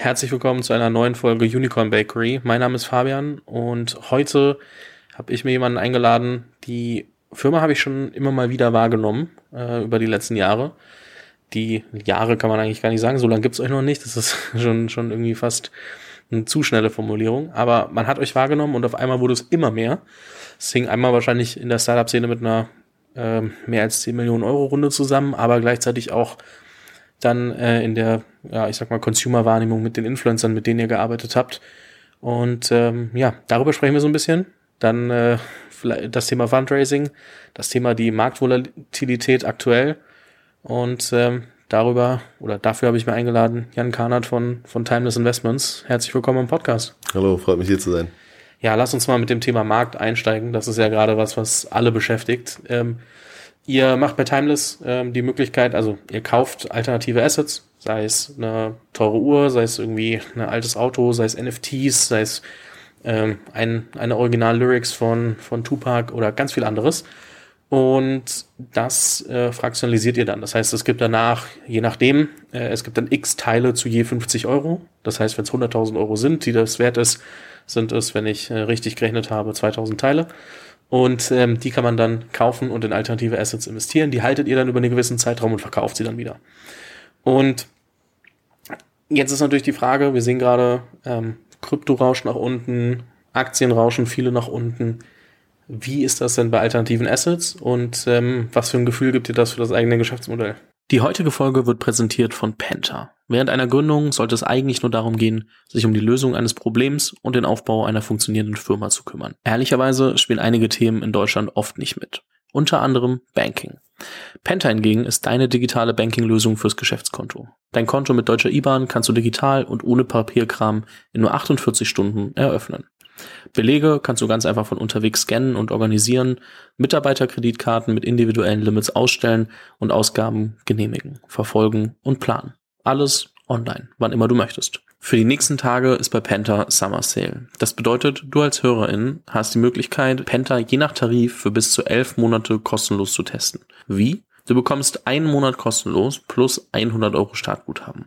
Herzlich willkommen zu einer neuen Folge Unicorn Bakery. Mein Name ist Fabian und heute habe ich mir jemanden eingeladen. Die Firma habe ich schon immer mal wieder wahrgenommen äh, über die letzten Jahre. Die Jahre kann man eigentlich gar nicht sagen, so lange gibt's euch noch nicht. Das ist schon, schon irgendwie fast eine zu schnelle Formulierung. Aber man hat euch wahrgenommen und auf einmal wurde es immer mehr. Es hing einmal wahrscheinlich in der Startup-Szene mit einer äh, mehr als 10 Millionen Euro Runde zusammen, aber gleichzeitig auch dann äh, in der, ja, ich sag mal, Consumer-Wahrnehmung mit den Influencern, mit denen ihr gearbeitet habt. Und ähm, ja, darüber sprechen wir so ein bisschen. Dann äh, das Thema Fundraising, das Thema die Marktvolatilität aktuell und ähm, darüber oder dafür habe ich mir eingeladen Jan Karnert von, von Timeless Investments. Herzlich willkommen im Podcast. Hallo, freut mich hier zu sein. Ja, lass uns mal mit dem Thema Markt einsteigen. Das ist ja gerade was, was alle beschäftigt. Ähm, ihr macht bei Timeless ähm, die Möglichkeit, also ihr kauft alternative Assets, sei es eine teure Uhr, sei es irgendwie ein altes Auto, sei es NFTs, sei es ähm, ein, eine Original-Lyrics von, von Tupac oder ganz viel anderes. Und das äh, fraktionalisiert ihr dann. Das heißt, es gibt danach, je nachdem, äh, es gibt dann x Teile zu je 50 Euro. Das heißt, wenn es 100.000 Euro sind, die das wert ist, sind es, wenn ich äh, richtig gerechnet habe, 2000 Teile. Und ähm, die kann man dann kaufen und in alternative Assets investieren. Die haltet ihr dann über einen gewissen Zeitraum und verkauft sie dann wieder. Und jetzt ist natürlich die Frage, wir sehen gerade ähm, Kryptorausch nach unten, Aktienrauschen viele nach unten. Wie ist das denn bei alternativen Assets und ähm, was für ein Gefühl gibt dir das für das eigene Geschäftsmodell? Die heutige Folge wird präsentiert von Penta. Während einer Gründung sollte es eigentlich nur darum gehen, sich um die Lösung eines Problems und den Aufbau einer funktionierenden Firma zu kümmern. Ehrlicherweise spielen einige Themen in Deutschland oft nicht mit. Unter anderem Banking. Penta hingegen ist deine digitale Banking-Lösung fürs Geschäftskonto. Dein Konto mit deutscher IBAN kannst du digital und ohne Papierkram in nur 48 Stunden eröffnen. Belege kannst du ganz einfach von unterwegs scannen und organisieren, Mitarbeiterkreditkarten mit individuellen Limits ausstellen und Ausgaben genehmigen, verfolgen und planen. Alles online, wann immer du möchtest. Für die nächsten Tage ist bei Penta Summer Sale. Das bedeutet, du als Hörerin hast die Möglichkeit, Penta je nach Tarif für bis zu elf Monate kostenlos zu testen. Wie? Du bekommst einen Monat kostenlos plus 100 Euro Startguthaben.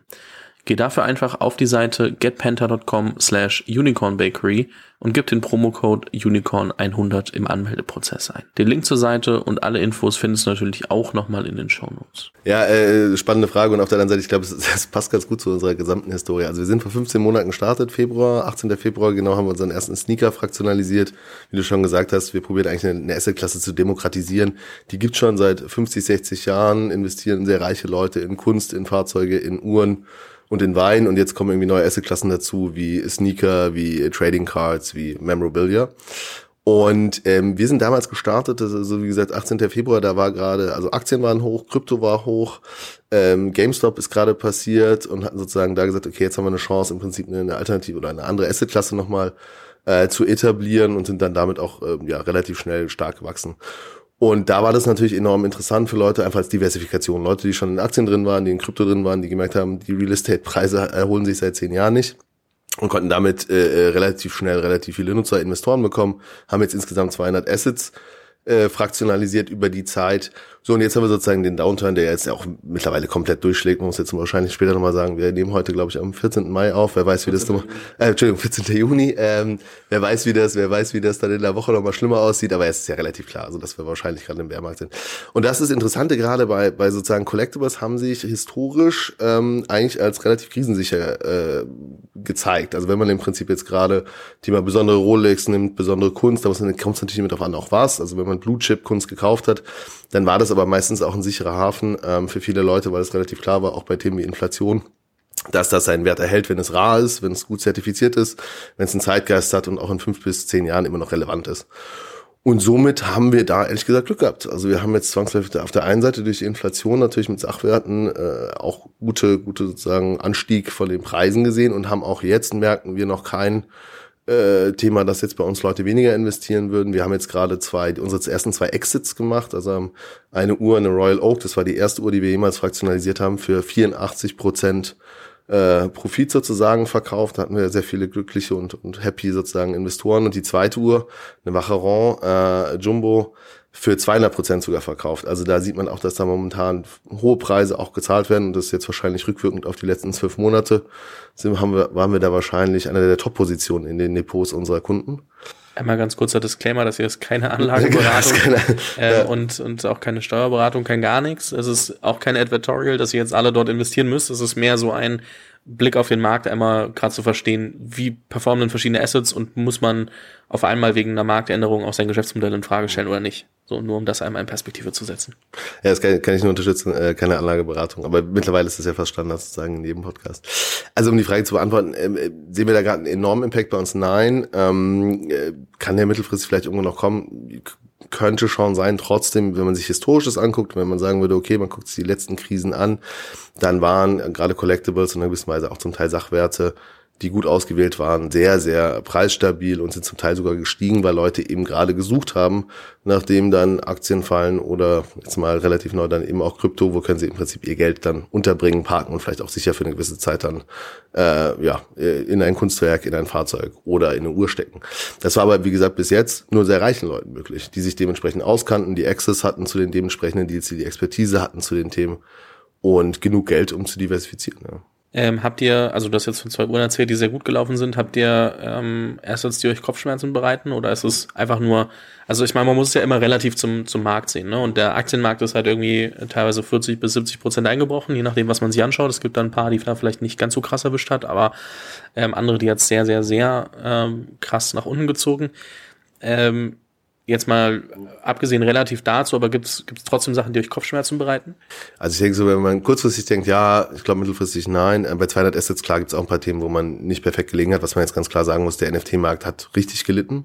Geh dafür einfach auf die Seite getpenta.com slash unicornbakery und gib den Promocode unicorn100 im Anmeldeprozess ein. Den Link zur Seite und alle Infos findest du natürlich auch nochmal in den Shownotes. Ja, äh, spannende Frage und auf der anderen Seite, ich glaube, es, passt ganz gut zu unserer gesamten Historie. Also wir sind vor 15 Monaten gestartet, Februar, 18. Februar, genau haben wir unseren ersten Sneaker fraktionalisiert. Wie du schon gesagt hast, wir probieren eigentlich eine, eine Asset-Klasse zu demokratisieren. Die gibt schon seit 50, 60 Jahren, investieren sehr reiche Leute in Kunst, in Fahrzeuge, in Uhren und in Wein und jetzt kommen irgendwie neue Assetklassen dazu, wie Sneaker, wie Trading Cards, wie Memorabilia. Und ähm, wir sind damals gestartet, also wie gesagt, 18. Februar, da war gerade, also Aktien waren hoch, Krypto war hoch, ähm, GameStop ist gerade passiert und hatten sozusagen da gesagt, okay, jetzt haben wir eine Chance, im Prinzip eine Alternative oder eine andere Assetklasse nochmal äh, zu etablieren und sind dann damit auch äh, ja, relativ schnell stark gewachsen. Und da war das natürlich enorm interessant für Leute, einfach als Diversifikation. Leute, die schon in Aktien drin waren, die in Krypto drin waren, die gemerkt haben, die Real Estate-Preise erholen sich seit zehn Jahren nicht und konnten damit äh, äh relativ schnell relativ viele Nutzer, Investoren bekommen, haben jetzt insgesamt 200 Assets äh, fraktionalisiert über die Zeit so, und jetzt haben wir sozusagen den Downturn, der jetzt auch mittlerweile komplett durchschlägt. Man muss jetzt wahrscheinlich später nochmal sagen, wir nehmen heute, glaube ich, am 14. Mai auf. Wer weiß, wie das nochmal, äh, Entschuldigung, 14. Juni. Ähm, wer weiß, wie das, wer weiß, wie das dann in der Woche nochmal schlimmer aussieht. Aber es ist ja relativ klar, also dass wir wahrscheinlich gerade im Bärmarkt sind. Und das ist Interessante, gerade bei, bei sozusagen Collectibles haben sich historisch ähm, eigentlich als relativ krisensicher äh, gezeigt. Also wenn man im Prinzip jetzt gerade Thema besondere Rolex nimmt, besondere Kunst, da kommt es natürlich mit drauf an, auch was. Also wenn man Blue Chip Kunst gekauft hat, dann war das aber meistens auch ein sicherer Hafen ähm, für viele Leute, weil es relativ klar war, auch bei Themen wie Inflation, dass das seinen Wert erhält, wenn es rar ist, wenn es gut zertifiziert ist, wenn es einen Zeitgeist hat und auch in fünf bis zehn Jahren immer noch relevant ist. Und somit haben wir da ehrlich gesagt Glück gehabt. Also wir haben jetzt zwangsläufig auf der einen Seite durch die Inflation natürlich mit Sachwerten äh, auch gute, gute sozusagen Anstieg von den Preisen gesehen und haben auch jetzt merken wir noch keinen äh, Thema, dass jetzt bei uns Leute weniger investieren würden. Wir haben jetzt gerade zwei, unsere ersten zwei Exits gemacht. Also eine Uhr, eine Royal Oak, das war die erste Uhr, die wir jemals fraktionalisiert haben, für 84 Prozent äh, Profit sozusagen verkauft. Da hatten wir sehr viele glückliche und, und happy sozusagen Investoren. Und die zweite Uhr, eine Vacheron äh, Jumbo, für 200 Prozent sogar verkauft. Also da sieht man auch, dass da momentan hohe Preise auch gezahlt werden und das ist jetzt wahrscheinlich rückwirkend auf die letzten zwölf Monate sind, haben wir, waren wir da wahrscheinlich einer der Top-Positionen in den Depots unserer Kunden. Einmal ganz kurzer Disclaimer, dass hier ist keine Anlageberatung keine, äh, ja. und, und auch keine Steuerberatung, kein gar nichts. Es ist auch kein Advertorial, dass ihr jetzt alle dort investieren müsst. Es ist mehr so ein Blick auf den Markt, einmal gerade zu verstehen, wie performen denn verschiedene Assets und muss man auf einmal wegen einer Marktänderung auch sein Geschäftsmodell in Frage stellen oder nicht. So, nur um das einmal in Perspektive zu setzen. Ja, das kann, kann ich nur unterstützen, äh, keine Anlageberatung. Aber mittlerweile ist das ja fast Standard sozusagen in jedem Podcast. Also um die Frage zu beantworten, ähm, äh, sehen wir da gerade einen enormen Impact bei uns? Nein. Ähm, äh, kann der mittelfristig vielleicht irgendwo noch kommen? Könnte schon sein. Trotzdem, wenn man sich Historisches anguckt, wenn man sagen würde, okay, man guckt sich die letzten Krisen an, dann waren gerade Collectibles und in gewisser Weise auch zum Teil Sachwerte die gut ausgewählt waren, sehr, sehr preisstabil und sind zum Teil sogar gestiegen, weil Leute eben gerade gesucht haben, nachdem dann Aktien fallen oder jetzt mal relativ neu dann eben auch Krypto, wo können sie im Prinzip ihr Geld dann unterbringen, parken und vielleicht auch sicher für eine gewisse Zeit dann äh, ja in ein Kunstwerk, in ein Fahrzeug oder in eine Uhr stecken. Das war aber wie gesagt bis jetzt nur sehr reichen Leuten möglich, die sich dementsprechend auskannten, die Access hatten zu den dementsprechenden Deals, die die Expertise hatten zu den Themen und genug Geld, um zu diversifizieren. Ja. Ähm, habt ihr, also du hast jetzt von zwei Uhren erzählt, die sehr gut gelaufen sind, habt ihr ähm, Assets, die euch Kopfschmerzen bereiten oder ist es einfach nur, also ich meine, man muss es ja immer relativ zum, zum Markt sehen, ne? Und der Aktienmarkt ist halt irgendwie teilweise 40 bis 70 Prozent eingebrochen, je nachdem, was man sich anschaut. Es gibt dann ein paar, die da vielleicht nicht ganz so krass erwischt hat, aber ähm, andere, die jetzt sehr, sehr, sehr ähm, krass nach unten gezogen. Ähm, Jetzt mal abgesehen relativ dazu, aber gibt es trotzdem Sachen, die euch Kopfschmerzen bereiten? Also ich denke so, wenn man kurzfristig denkt, ja, ich glaube mittelfristig nein. Äh, bei 200 Assets, klar, gibt es auch ein paar Themen, wo man nicht perfekt gelegen hat. Was man jetzt ganz klar sagen muss, der NFT-Markt hat richtig gelitten.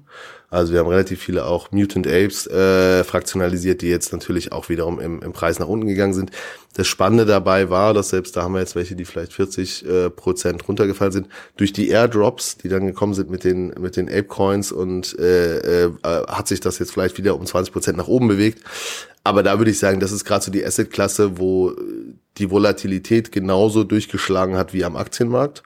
Also wir haben relativ viele auch Mutant Apes äh, fraktionalisiert, die jetzt natürlich auch wiederum im, im Preis nach unten gegangen sind. Das Spannende dabei war, dass selbst da haben wir jetzt welche, die vielleicht 40 äh, Prozent runtergefallen sind, durch die Airdrops, die dann gekommen sind mit den mit den Ape Coins und äh, äh, hat sich das jetzt vielleicht wieder um 20 Prozent nach oben bewegt. Aber da würde ich sagen, das ist gerade so die Asset-Klasse, wo die Volatilität genauso durchgeschlagen hat wie am Aktienmarkt.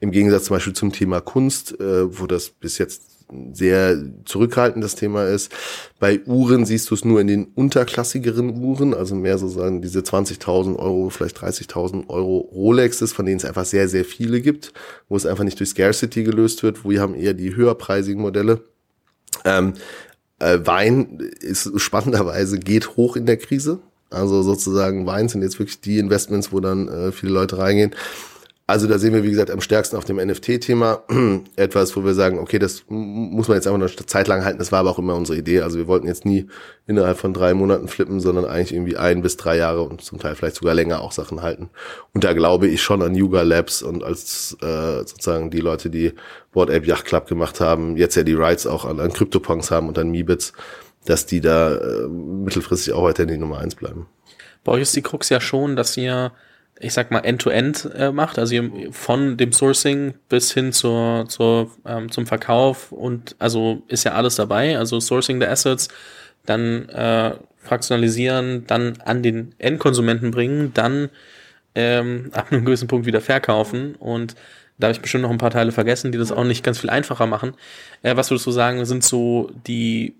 Im Gegensatz zum Beispiel zum Thema Kunst, äh, wo das bis jetzt sehr zurückhaltend das Thema ist. Bei Uhren siehst du es nur in den unterklassigeren Uhren, also mehr sozusagen diese 20.000 Euro, vielleicht 30.000 Euro Rolexes, von denen es einfach sehr, sehr viele gibt, wo es einfach nicht durch Scarcity gelöst wird, wo wir haben eher die höherpreisigen Modelle. Ähm, äh, Wein ist spannenderweise geht hoch in der Krise. Also sozusagen Wein sind jetzt wirklich die Investments, wo dann äh, viele Leute reingehen. Also da sehen wir, wie gesagt, am stärksten auf dem NFT-Thema etwas, wo wir sagen, okay, das muss man jetzt einfach eine Zeit lang halten. Das war aber auch immer unsere Idee. Also wir wollten jetzt nie innerhalb von drei Monaten flippen, sondern eigentlich irgendwie ein bis drei Jahre und zum Teil vielleicht sogar länger auch Sachen halten. Und da glaube ich schon an Yuga Labs und als äh, sozusagen die Leute, die Board Ape Yacht Club gemacht haben, jetzt ja die Rights auch an, an CryptoPunks haben und an Meebits, dass die da äh, mittelfristig auch weiter in die Nummer eins bleiben. Bei euch ist die Krux ja schon, dass ihr ich sag mal, End-to-End -End, äh, macht, also von dem Sourcing bis hin zur, zur, ähm, zum Verkauf und also ist ja alles dabei, also Sourcing der Assets, dann äh, fraktionalisieren, dann an den Endkonsumenten bringen, dann ähm, ab einem gewissen Punkt wieder verkaufen und da habe ich bestimmt noch ein paar Teile vergessen, die das auch nicht ganz viel einfacher machen. Äh, was würdest du sagen, sind so die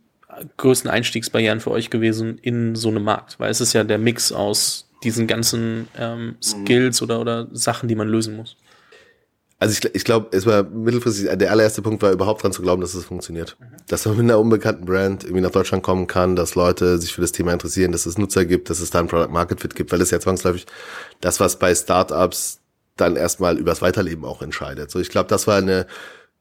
größten Einstiegsbarrieren für euch gewesen in so einem Markt? Weil es ist ja der Mix aus diesen ganzen ähm, Skills oder, oder Sachen, die man lösen muss? Also ich, ich glaube, es war mittelfristig, der allererste Punkt war überhaupt dran zu glauben, dass es funktioniert. Mhm. Dass man mit einer unbekannten Brand irgendwie nach Deutschland kommen kann, dass Leute sich für das Thema interessieren, dass es Nutzer gibt, dass es da ein Product Market Fit gibt, weil es ja zwangsläufig das, was bei Startups dann erstmal übers Weiterleben auch entscheidet. So, ich glaube, das war eine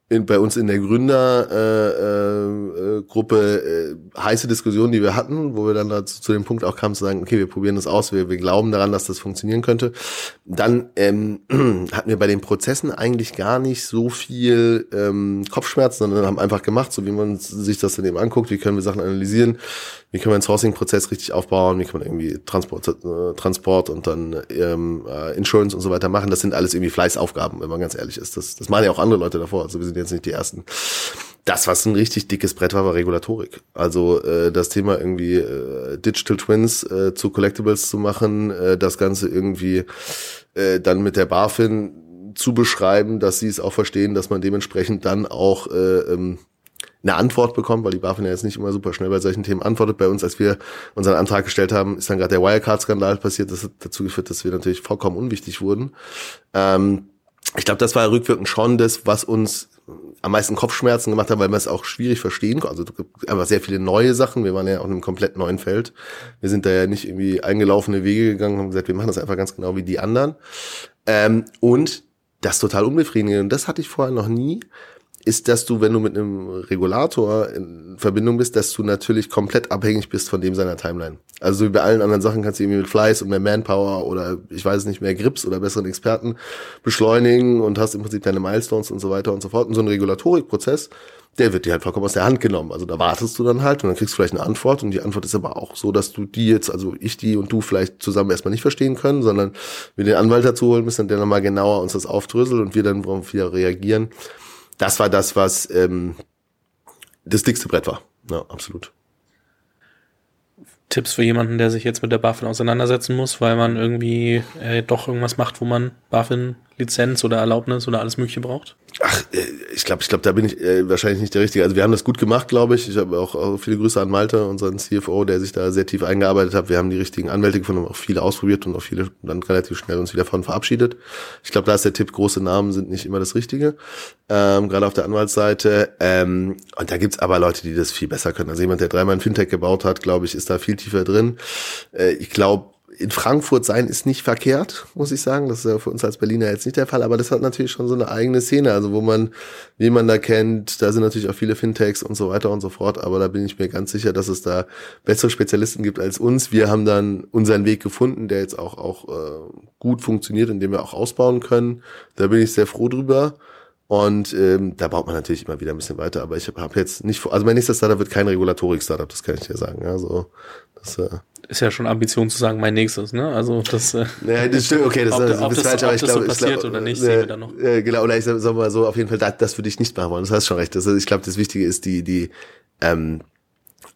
in, bei uns in der Gründergruppe äh, äh, Gruppe, äh, heiße Diskussion, die wir hatten, wo wir dann dazu, zu dem Punkt auch kamen zu sagen, okay, wir probieren das aus, wir, wir glauben daran, dass das funktionieren könnte. Dann ähm, hatten wir bei den Prozessen eigentlich gar nicht so viel ähm, Kopfschmerzen, sondern haben einfach gemacht, so wie man sich das dann eben anguckt, wie können wir Sachen analysieren, wie können wir einen Sourcing-Prozess richtig aufbauen, wie kann man irgendwie Transport, äh, Transport und dann ähm, äh, Insurance und so weiter machen. Das sind alles irgendwie Fleißaufgaben, wenn man ganz ehrlich ist. Das, das machen ja auch andere Leute davor, also wir sind jetzt nicht die Ersten. Das, was ein richtig dickes Brett war, war Regulatorik. Also äh, das Thema irgendwie äh, Digital Twins äh, zu Collectibles zu machen, äh, das Ganze irgendwie äh, dann mit der BaFin zu beschreiben, dass sie es auch verstehen, dass man dementsprechend dann auch äh, ähm, eine Antwort bekommt, weil die BaFin ja jetzt nicht immer super schnell bei solchen Themen antwortet. Bei uns, als wir unseren Antrag gestellt haben, ist dann gerade der Wirecard-Skandal passiert. Das hat dazu geführt, dass wir natürlich vollkommen unwichtig wurden. Ähm, ich glaube, das war rückwirkend schon das, was uns am meisten Kopfschmerzen gemacht hat, weil man es auch schwierig verstehen konnte. Also einfach sehr viele neue Sachen. Wir waren ja auch in einem komplett neuen Feld. Wir sind da ja nicht irgendwie eingelaufene Wege gegangen und haben gesagt, wir machen das einfach ganz genau wie die anderen. Ähm, und das total unbefriedigend. Und das hatte ich vorher noch nie ist, dass du, wenn du mit einem Regulator in Verbindung bist, dass du natürlich komplett abhängig bist von dem seiner Timeline. Also wie bei allen anderen Sachen kannst du irgendwie mit Fleiß und mehr Manpower oder ich weiß nicht, mehr Grips oder besseren Experten beschleunigen und hast im Prinzip deine Milestones und so weiter und so fort. Und so ein Regulatorikprozess, der wird dir halt vollkommen aus der Hand genommen. Also da wartest du dann halt und dann kriegst du vielleicht eine Antwort und die Antwort ist aber auch so, dass du die jetzt, also ich die und du vielleicht zusammen erstmal nicht verstehen können, sondern wir den Anwalt dazu holen müssen, der nochmal genauer uns das aufdröselt und wir dann wieder reagieren das war das, was ähm, das dickste Brett war. Ja, absolut. Tipps für jemanden, der sich jetzt mit der BaFin auseinandersetzen muss, weil man irgendwie äh, doch irgendwas macht, wo man BaFin-Lizenz oder Erlaubnis oder alles Mögliche braucht? Ach, äh, ich glaube, ich glaube, da bin ich äh, wahrscheinlich nicht der Richtige. Also wir haben das gut gemacht, glaube ich. Ich habe auch, viele Grüße an Malte, unseren CFO, der sich da sehr tief eingearbeitet hat. Wir haben die richtigen Anwälte gefunden, auch viele ausprobiert und auch viele dann relativ schnell uns wieder von verabschiedet. Ich glaube, da ist der Tipp, große Namen sind nicht immer das Richtige, ähm, gerade auf der Anwaltsseite. Ähm, und da gibt's aber Leute, die das viel besser können. Also jemand, der dreimal ein Fintech gebaut hat, glaube ich, ist da viel tiefer drin. Äh, ich glaube, in Frankfurt sein ist nicht verkehrt, muss ich sagen. Das ist ja für uns als Berliner jetzt nicht der Fall, aber das hat natürlich schon so eine eigene Szene, also wo man, man da kennt, da sind natürlich auch viele Fintechs und so weiter und so fort, aber da bin ich mir ganz sicher, dass es da bessere Spezialisten gibt als uns. Wir haben dann unseren Weg gefunden, der jetzt auch, auch äh, gut funktioniert, indem wir auch ausbauen können. Da bin ich sehr froh drüber. Und ähm, da baut man natürlich immer wieder ein bisschen weiter. Aber ich habe hab jetzt nicht vor, also mein nächstes Startup wird kein Regulatorik-Startup, das kann ich dir sagen. Also das, äh, ist ja schon Ambition zu sagen, mein nächstes, ne? Also das. Äh, ja, das stimmt, okay, das ob, ist ob das, falsch, aber ich glaube, so passiert glaub, oder nicht, äh, sehen wir dann noch. Äh, genau, oder ich sag, sag mal so, auf jeden Fall, das, das würde ich nicht machen wollen. Das hast schon recht. Das, ich glaube, das Wichtige ist die, die, ähm,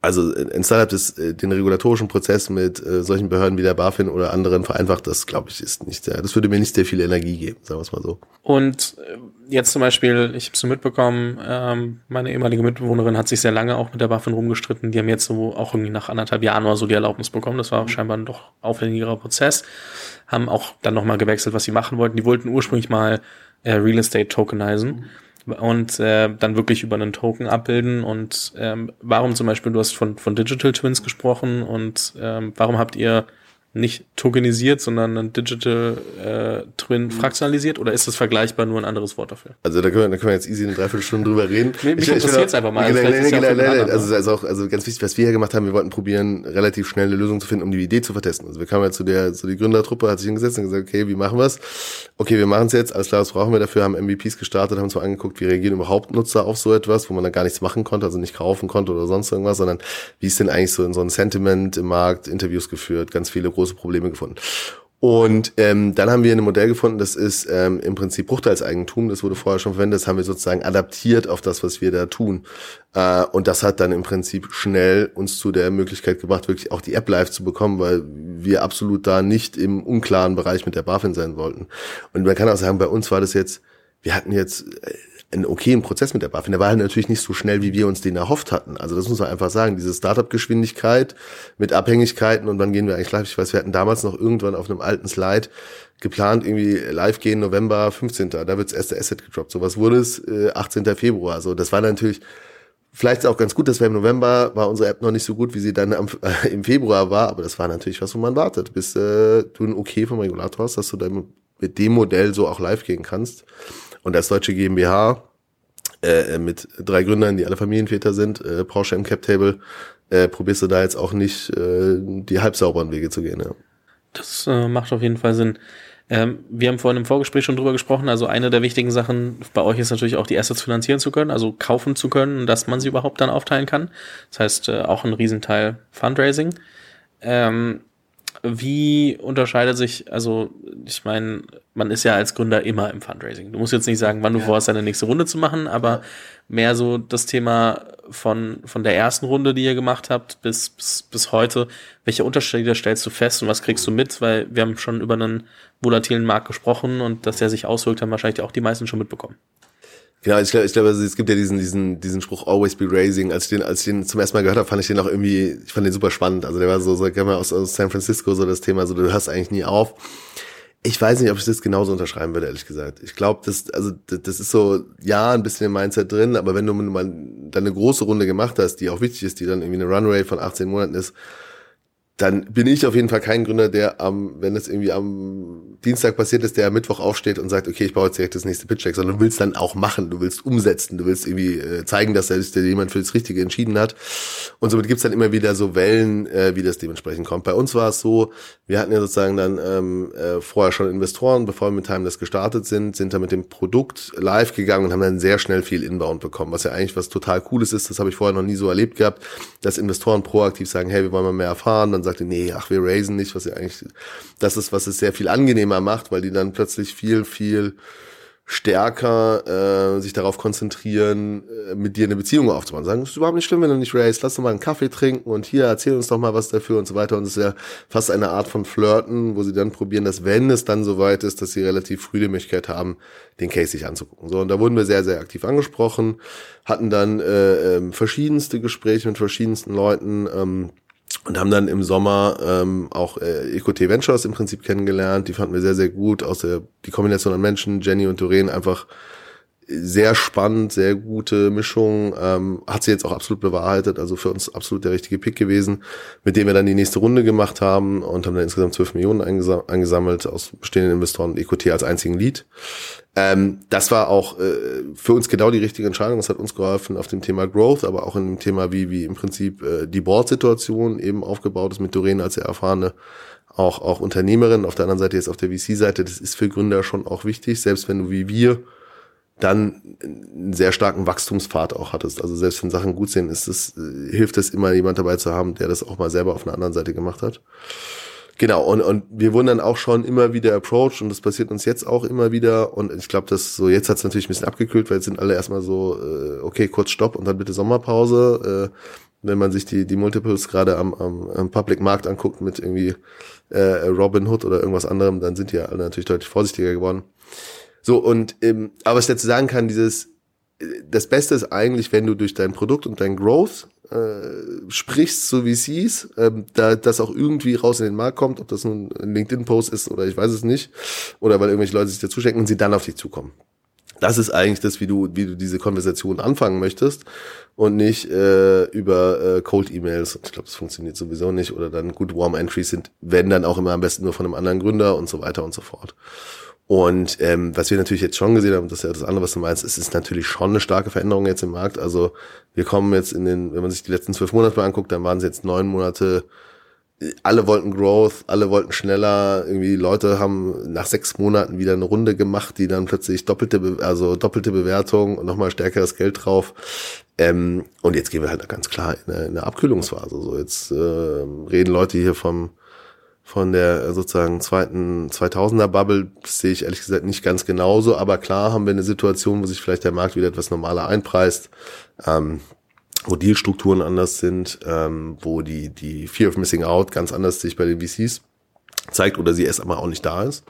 also ein Startup, das den regulatorischen Prozess mit äh, solchen Behörden wie der BaFin oder anderen vereinfacht, das glaube ich ist nicht sehr, das würde mir nicht sehr viel Energie geben, sagen wir es mal so. Und äh, jetzt zum Beispiel, ich habe es so mitbekommen, ähm, meine ehemalige Mitbewohnerin hat sich sehr lange auch mit der BaFin rumgestritten. Die haben jetzt so auch irgendwie nach anderthalb Jahren oder so die Erlaubnis bekommen. Das war scheinbar ein doch aufwendigerer Prozess. Haben auch dann nochmal gewechselt, was sie machen wollten. Die wollten ursprünglich mal äh, Real Estate tokenisen. Mhm und äh, dann wirklich über einen Token abbilden. Und ähm, warum zum Beispiel, du hast von, von Digital Twins gesprochen und ähm, warum habt ihr nicht tokenisiert, sondern ein Digital äh, Twin mhm. fraktionalisiert oder ist das vergleichbar nur ein anderes Wort dafür? Also da können wir, da können wir jetzt easy eine Dreiviertelstunde drüber reden. Mich ich, interessiert es einfach mal. Also, nee, nee, nee, nee, also, also auch also ganz wichtig, was wir hier gemacht haben, wir wollten probieren, relativ schnell eine Lösung zu finden, um die Idee zu vertesten. Also wir kamen ja zu der, zu die Gründertruppe, hat sich hingesetzt und gesagt, okay, wie machen wir's? Okay, wir machen es jetzt, alles klar, was brauchen wir dafür, haben MVPs gestartet, haben uns mal angeguckt, wie reagieren überhaupt Nutzer auf so etwas, wo man dann gar nichts machen konnte, also nicht kaufen konnte oder sonst irgendwas, sondern wie ist denn eigentlich so in so ein Sentiment im Markt, Interviews geführt, ganz viele große Probleme gefunden. Und ähm, dann haben wir ein Modell gefunden, das ist ähm, im Prinzip Bruchteilseigentum, das wurde vorher schon verwendet, das haben wir sozusagen adaptiert auf das, was wir da tun. Äh, und das hat dann im Prinzip schnell uns zu der Möglichkeit gebracht, wirklich auch die App live zu bekommen, weil wir absolut da nicht im unklaren Bereich mit der BaFin sein wollten. Und man kann auch sagen, bei uns war das jetzt, wir hatten jetzt äh, einen okayen Prozess mit der BaFin. Der war halt natürlich nicht so schnell, wie wir uns den erhofft hatten. Also das muss man einfach sagen. Diese Startup-Geschwindigkeit mit Abhängigkeiten und wann gehen wir eigentlich live? Ich weiß, wir hatten damals noch irgendwann auf einem alten Slide geplant, irgendwie live gehen November 15. Da wird das erste Asset gedroppt. So was wurde es äh, 18. Februar. So, das war natürlich vielleicht auch ganz gut, dass wir im November war unsere App noch nicht so gut, wie sie dann am, äh, im Februar war. Aber das war natürlich was, wo man wartet, bis äh, du ein Okay vom Regulator hast, dass du dann mit dem Modell so auch live gehen kannst. Und als deutsche GmbH äh, mit drei Gründern, die alle Familienväter sind, äh, Porsche im Cap Table, äh, probierst du da jetzt auch nicht äh, die halbsauberen Wege zu gehen. Ja. Das äh, macht auf jeden Fall Sinn. Ähm, wir haben vorhin im Vorgespräch schon drüber gesprochen. Also eine der wichtigen Sachen bei euch ist natürlich auch die Assets finanzieren zu können, also kaufen zu können, dass man sie überhaupt dann aufteilen kann. Das heißt äh, auch ein Riesenteil Fundraising. Ähm, wie unterscheidet sich, also ich meine, man ist ja als Gründer immer im Fundraising. Du musst jetzt nicht sagen, wann du ja. vorhast, deine nächste Runde zu machen, aber mehr so das Thema von, von der ersten Runde, die ihr gemacht habt, bis, bis, bis heute. Welche Unterschiede stellst du fest und was kriegst du mit? Weil wir haben schon über einen volatilen Markt gesprochen und dass der sich auswirkt, haben wahrscheinlich auch die meisten schon mitbekommen. Genau, ich glaube, ich glaube, also es gibt ja diesen, diesen, diesen Spruch always be raising. Als ich den, als ich den zum ersten Mal gehört habe, fand ich den auch irgendwie, ich fand den super spannend. Also der war so, so kam aus, aus San Francisco so das Thema, so du hörst eigentlich nie auf. Ich weiß nicht, ob ich das genauso unterschreiben würde, ehrlich gesagt. Ich glaube, das, also das ist so, ja, ein bisschen im Mindset drin, aber wenn du mal dann eine große Runde gemacht hast, die auch wichtig ist, die dann irgendwie eine Runway von 18 Monaten ist, dann bin ich auf jeden Fall kein Gründer, der am, wenn es irgendwie am Dienstag passiert ist, der am Mittwoch aufsteht und sagt, okay, ich baue jetzt direkt das nächste Pitch Deck, sondern du willst dann auch machen, du willst umsetzen, du willst irgendwie äh, zeigen, dass sich jemand für das Richtige entschieden hat. Und somit gibt's dann immer wieder so Wellen, äh, wie das dementsprechend kommt. Bei uns war es so, wir hatten ja sozusagen dann ähm, äh, vorher schon Investoren, bevor wir mit Timeless gestartet sind, sind dann mit dem Produkt live gegangen und haben dann sehr schnell viel Inbound bekommen, was ja eigentlich was total Cooles ist, das habe ich vorher noch nie so erlebt gehabt, dass Investoren proaktiv sagen, hey, wir wollen mal mehr erfahren, dann sagte, nee, ach, wir raisen nicht, was ja eigentlich, das ist, was es sehr viel angenehmer macht, weil die dann plötzlich viel, viel stärker äh, sich darauf konzentrieren, äh, mit dir eine Beziehung aufzubauen. Sagen, es ist überhaupt nicht schlimm, wenn du nicht raised, lass doch mal einen Kaffee trinken und hier, erzähl uns doch mal was dafür und so weiter. Und es ist ja fast eine Art von Flirten, wo sie dann probieren, dass wenn es dann soweit ist, dass sie relativ früh die Möglichkeit haben, den Case sich anzugucken. So, und da wurden wir sehr, sehr aktiv angesprochen, hatten dann äh, äh, verschiedenste Gespräche mit verschiedensten Leuten, ähm, und haben dann im Sommer ähm, auch äh, EcoT Ventures im Prinzip kennengelernt. Die fanden wir sehr, sehr gut. Aus der die Kombination an Menschen, Jenny und Doreen, einfach sehr spannend, sehr gute Mischung. Ähm, hat sie jetzt auch absolut bewahrheitet. Also für uns absolut der richtige Pick gewesen, mit dem wir dann die nächste Runde gemacht haben und haben dann insgesamt 12 Millionen eingesammelt aus bestehenden Investoren und EcoT als einzigen Lead. Ähm, das war auch äh, für uns genau die richtige Entscheidung. Das hat uns geholfen auf dem Thema Growth, aber auch in dem Thema, wie, wie im Prinzip äh, die Board-Situation eben aufgebaut ist mit Doreen als sehr erfahrene auch, auch Unternehmerin. Auf der anderen Seite jetzt auf der VC-Seite, das ist für Gründer schon auch wichtig, selbst wenn du wie wir dann einen sehr starken Wachstumspfad auch hattest. Also selbst wenn Sachen gut sind, ist es, äh, hilft es immer, jemand dabei zu haben, der das auch mal selber auf einer anderen Seite gemacht hat. Genau, und, und wir wurden dann auch schon immer wieder approached und das passiert uns jetzt auch immer wieder. Und ich glaube, dass so jetzt hat es natürlich ein bisschen abgekühlt, weil jetzt sind alle erstmal so, äh, okay, kurz Stopp und dann bitte Sommerpause. Äh, wenn man sich die, die Multiples gerade am, am, am Public Markt anguckt mit irgendwie äh, Robin Hood oder irgendwas anderem, dann sind die ja alle natürlich deutlich vorsichtiger geworden. So, und ähm, aber was ich dazu sagen kann, dieses das Beste ist eigentlich, wenn du durch dein Produkt und dein Growth äh, sprichst, so wie es hieß, ähm, da das auch irgendwie raus in den Markt kommt, ob das nun ein LinkedIn-Post ist oder ich weiß es nicht, oder weil irgendwelche Leute sich dazu schenken und sie dann auf dich zukommen. Das ist eigentlich das, wie du, wie du diese Konversation anfangen möchtest und nicht äh, über äh, Cold E-Mails. Ich glaube, das funktioniert sowieso nicht. Oder dann gut Warm Entries sind, wenn dann auch immer am besten nur von einem anderen Gründer und so weiter und so fort. Und ähm, was wir natürlich jetzt schon gesehen haben, das ist ja das andere, was du meinst, es ist natürlich schon eine starke Veränderung jetzt im Markt. Also wir kommen jetzt in den, wenn man sich die letzten zwölf Monate mal anguckt, dann waren es jetzt neun Monate, alle wollten Growth, alle wollten schneller. Irgendwie Leute haben nach sechs Monaten wieder eine Runde gemacht, die dann plötzlich doppelte, also doppelte Bewertung und nochmal stärkeres Geld drauf. Ähm, und jetzt gehen wir halt ganz klar in eine, in eine Abkühlungsphase. So jetzt äh, reden Leute hier vom von der äh, sozusagen zweiten 2000er Bubble sehe ich ehrlich gesagt nicht ganz genauso, aber klar haben wir eine Situation, wo sich vielleicht der Markt wieder etwas normaler einpreist, ähm, wo Dealstrukturen anders sind, ähm, wo die die Fear of Missing Out ganz anders sich bei den VCs zeigt oder sie erst einmal auch nicht da ist.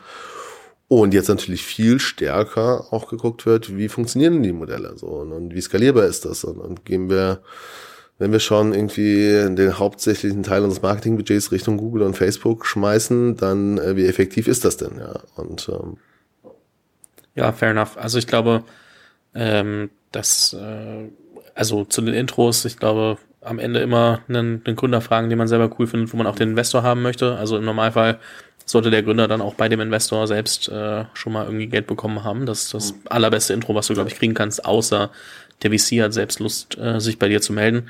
Und jetzt natürlich viel stärker auch geguckt wird, wie funktionieren die Modelle so? Und, und wie skalierbar ist das? Und, und gehen wir wenn wir schon irgendwie den hauptsächlichen Teil unseres Marketingbudgets Richtung Google und Facebook schmeißen, dann äh, wie effektiv ist das denn? Ja, und ähm, ja, fair enough. Also ich glaube, ähm, dass äh, also zu den Intros, ich glaube, am Ende immer einen, einen Gründer fragen, den man selber cool findet, wo man auch den Investor haben möchte. Also im Normalfall sollte der Gründer dann auch bei dem Investor selbst äh, schon mal irgendwie Geld bekommen haben. Das ist das allerbeste Intro, was du, glaube ich, kriegen kannst, außer der VC hat selbst Lust, äh, sich bei dir zu melden,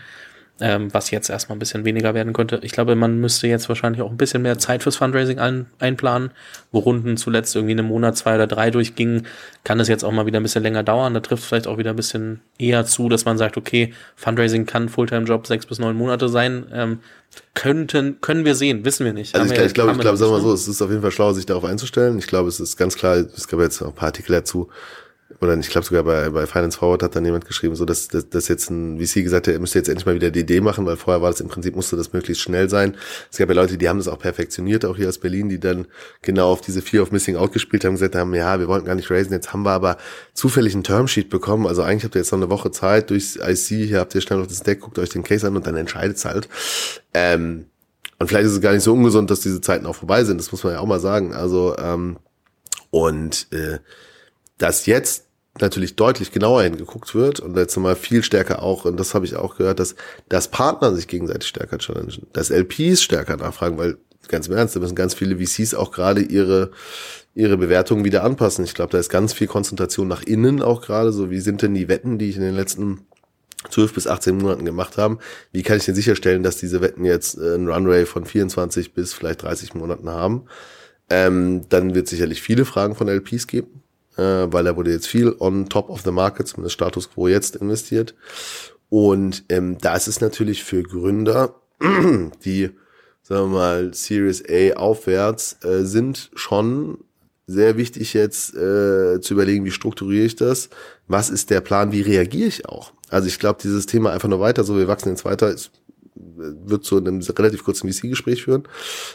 ähm, was jetzt erstmal ein bisschen weniger werden könnte. Ich glaube, man müsste jetzt wahrscheinlich auch ein bisschen mehr Zeit fürs Fundraising ein, einplanen. Wo Runden zuletzt irgendwie einen Monat, zwei oder drei durchgingen, kann das jetzt auch mal wieder ein bisschen länger dauern. Da trifft vielleicht auch wieder ein bisschen eher zu, dass man sagt, okay, Fundraising kann Fulltime-Job sechs bis neun Monate sein. Ähm, könnten, können wir sehen, wissen wir nicht. Also ich, ich glaube, ich glaube, sagen wir mal so, es ist auf jeden Fall schlau, sich darauf einzustellen. Ich glaube, es ist ganz klar, es gab jetzt auch ein paar Artikel dazu, oder ich glaube sogar bei, bei Finance Forward hat dann jemand geschrieben, so dass, dass, dass jetzt ein VC gesagt hat, er müsste jetzt endlich mal wieder die Idee machen, weil vorher war das im Prinzip, musste das möglichst schnell sein. Es gab ja Leute, die haben das auch perfektioniert, auch hier aus Berlin, die dann genau auf diese Fear of Missing Out gespielt haben, gesagt haben, ja, wir wollten gar nicht raisen, jetzt haben wir aber zufällig ein Termsheet bekommen, also eigentlich habt ihr jetzt noch eine Woche Zeit durchs IC, hier habt ihr schnell noch das Deck, guckt euch den Case an und dann entscheidet's halt. Ähm, und vielleicht ist es gar nicht so ungesund, dass diese Zeiten auch vorbei sind, das muss man ja auch mal sagen. Also, ähm, und äh, dass jetzt natürlich deutlich genauer hingeguckt wird und jetzt nochmal viel stärker auch, und das habe ich auch gehört, dass, dass Partner sich gegenseitig stärker challengen, dass LPs stärker nachfragen, weil ganz im Ernst, da müssen ganz viele VCs auch gerade ihre, ihre Bewertungen wieder anpassen. Ich glaube, da ist ganz viel Konzentration nach innen auch gerade, so wie sind denn die Wetten, die ich in den letzten 12 bis 18 Monaten gemacht haben. Wie kann ich denn sicherstellen, dass diese Wetten jetzt äh, einen Runway von 24 bis vielleicht 30 Monaten haben? Ähm, dann wird sicherlich viele Fragen von LPs geben äh, weil da wurde jetzt viel on top of the market, zumindest Status Quo jetzt investiert. Und ähm, da ist es natürlich für Gründer, die, sagen wir mal, Series A aufwärts äh, sind, schon sehr wichtig jetzt äh, zu überlegen, wie strukturiere ich das, was ist der Plan, wie reagiere ich auch. Also ich glaube, dieses Thema einfach nur weiter, so wir wachsen jetzt weiter, ist wird zu einem relativ kurzen VC-Gespräch führen.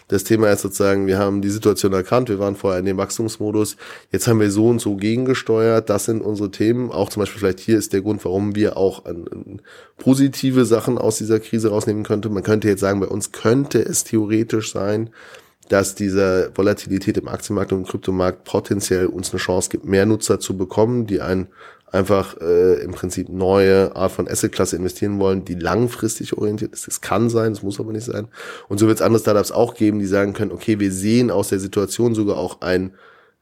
Das Thema ist sozusagen, wir haben die Situation erkannt, wir waren vorher in dem Wachstumsmodus, jetzt haben wir so und so gegengesteuert, das sind unsere Themen. Auch zum Beispiel vielleicht hier ist der Grund, warum wir auch an, an positive Sachen aus dieser Krise rausnehmen könnte. Man könnte jetzt sagen, bei uns könnte es theoretisch sein, dass diese Volatilität im Aktienmarkt und im Kryptomarkt potenziell uns eine Chance gibt, mehr Nutzer zu bekommen, die ein einfach äh, im Prinzip neue Art von Assetklasse investieren wollen, die langfristig orientiert ist. Das kann sein, das muss aber nicht sein. Und so wird es andere Startups auch geben, die sagen können, okay, wir sehen aus der Situation sogar auch ein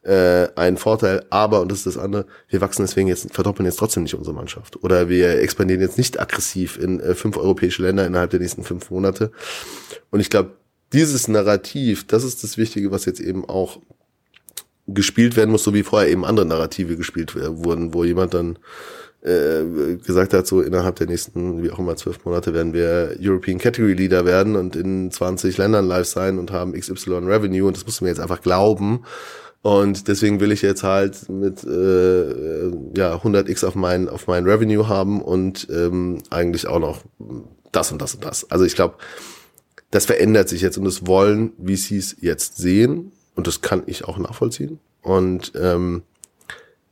äh, einen Vorteil, aber, und das ist das andere, wir wachsen deswegen jetzt, verdoppeln jetzt trotzdem nicht unsere Mannschaft. Oder wir expandieren jetzt nicht aggressiv in äh, fünf europäische Länder innerhalb der nächsten fünf Monate. Und ich glaube, dieses Narrativ, das ist das Wichtige, was jetzt eben auch gespielt werden muss, so wie vorher eben andere Narrative gespielt wurden, wo jemand dann äh, gesagt hat, so innerhalb der nächsten, wie auch immer, zwölf Monate werden wir European Category Leader werden und in 20 Ländern live sein und haben XY Revenue und das musst du mir jetzt einfach glauben. Und deswegen will ich jetzt halt mit äh, ja 100x auf mein auf mein Revenue haben und ähm, eigentlich auch noch das und das und das. Also ich glaube, das verändert sich jetzt und das wollen VCs jetzt sehen und das kann ich auch nachvollziehen. Und ähm,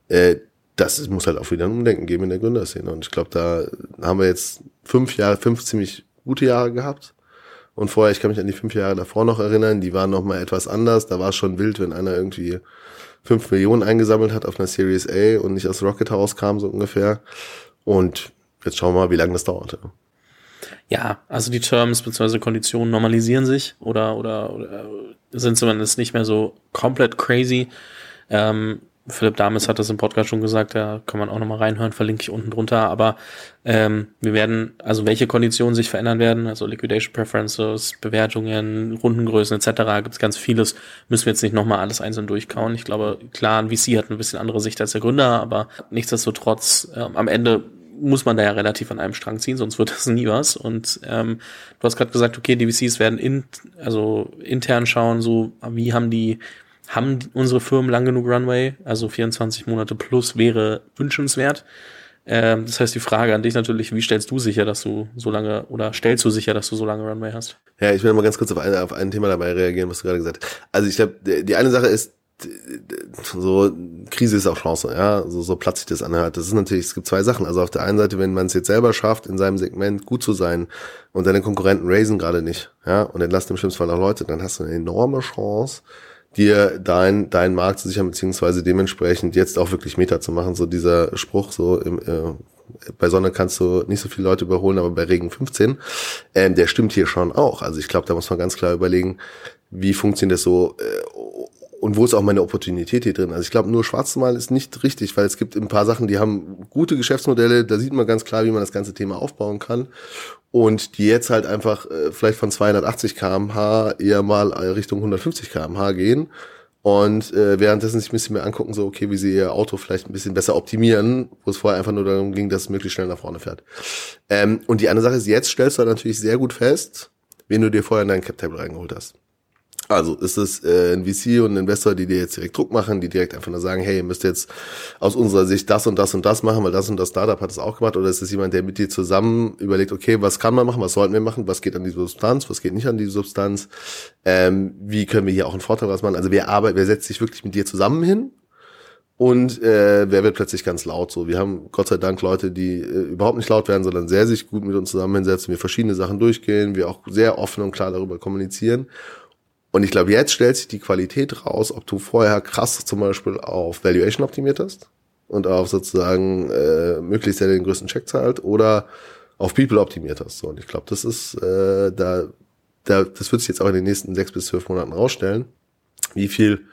äh, das muss halt auch wieder ein Umdenken geben in der Gründerszene. Und ich glaube, da haben wir jetzt fünf Jahre, fünf ziemlich gute Jahre gehabt. Und vorher, ich kann mich an die fünf Jahre davor noch erinnern, die waren noch mal etwas anders. Da war es schon wild, wenn einer irgendwie fünf Millionen eingesammelt hat auf einer Series A und nicht aus Rocket House kam, so ungefähr. Und jetzt schauen wir mal, wie lange das dauert. Ja, also die Terms bzw. Konditionen normalisieren sich oder, oder, oder sind zumindest nicht mehr so komplett crazy. Ähm, Philipp Dames hat das im Podcast schon gesagt, da kann man auch nochmal reinhören, verlinke ich unten drunter. Aber ähm, wir werden, also welche Konditionen sich verändern werden, also Liquidation Preferences, Bewertungen, Rundengrößen etc., gibt es ganz vieles, müssen wir jetzt nicht nochmal alles einzeln durchkauen. Ich glaube, klar, ein VC hat ein bisschen andere Sicht als der Gründer, aber nichtsdestotrotz, äh, am Ende muss man da ja relativ an einem Strang ziehen, sonst wird das nie was. Und ähm, du hast gerade gesagt, okay, die VCs werden in, also intern schauen, so wie haben die, haben unsere Firmen lang genug Runway? Also 24 Monate plus wäre wünschenswert. Ähm, das heißt, die Frage an dich natürlich, wie stellst du sicher, dass du so lange oder stellst du sicher, dass du so lange Runway hast? Ja, ich will mal ganz kurz auf, eine, auf ein Thema dabei reagieren, was du gerade gesagt hast. Also ich glaube, die eine Sache ist, so Krise ist auch Chance, ja, so, so platzig das anhört. Das ist natürlich, es gibt zwei Sachen. Also auf der einen Seite, wenn man es jetzt selber schafft, in seinem Segment gut zu sein und deine Konkurrenten raisen gerade nicht, ja, und entlassen im schlimmsten Fall auch Leute, dann hast du eine enorme Chance, dir dein, dein Markt zu sichern, beziehungsweise dementsprechend jetzt auch wirklich Meta zu machen. So dieser Spruch, so im, äh, bei Sonne kannst du nicht so viele Leute überholen, aber bei Regen 15, ähm, der stimmt hier schon auch. Also ich glaube, da muss man ganz klar überlegen, wie funktioniert das so äh, und wo ist auch meine Opportunität hier drin? Also ich glaube, nur schwarz malen ist nicht richtig, weil es gibt ein paar Sachen, die haben gute Geschäftsmodelle, da sieht man ganz klar, wie man das ganze Thema aufbauen kann. Und die jetzt halt einfach äh, vielleicht von 280 kmh eher mal Richtung 150 kmh gehen. Und äh, währenddessen sich ein bisschen mehr angucken, so, okay, wie sie ihr Auto vielleicht ein bisschen besser optimieren, wo es vorher einfach nur darum ging, dass es möglichst schnell nach vorne fährt. Ähm, und die andere Sache ist, jetzt stellst du natürlich sehr gut fest, wen du dir vorher in deinen Cap-Table reingeholt hast. Also ist es äh, ein VC und ein Investor, die dir jetzt direkt Druck machen, die direkt einfach nur sagen, hey, ihr müsst jetzt aus unserer Sicht das und das und das machen, weil das und das Startup hat es auch gemacht, oder ist es jemand, der mit dir zusammen überlegt, okay, was kann man machen, was sollten wir machen, was geht an die Substanz, was geht nicht an die Substanz, ähm, wie können wir hier auch einen Vorteil was machen? Also wer arbeitet, wer setzt sich wirklich mit dir zusammen hin und äh, wer wird plötzlich ganz laut so. Wir haben Gott sei Dank Leute, die äh, überhaupt nicht laut werden, sondern sehr sich gut mit uns zusammen hinsetzen, wir verschiedene Sachen durchgehen, wir auch sehr offen und klar darüber kommunizieren und ich glaube, jetzt stellt sich die Qualität raus, ob du vorher krass zum Beispiel auf Valuation optimiert hast und auf sozusagen äh, möglichst der den größten Check zahlt oder auf People optimiert hast. So, und ich glaube, das ist äh, da, da, das wird sich jetzt auch in den nächsten sechs bis zwölf Monaten rausstellen, wie viel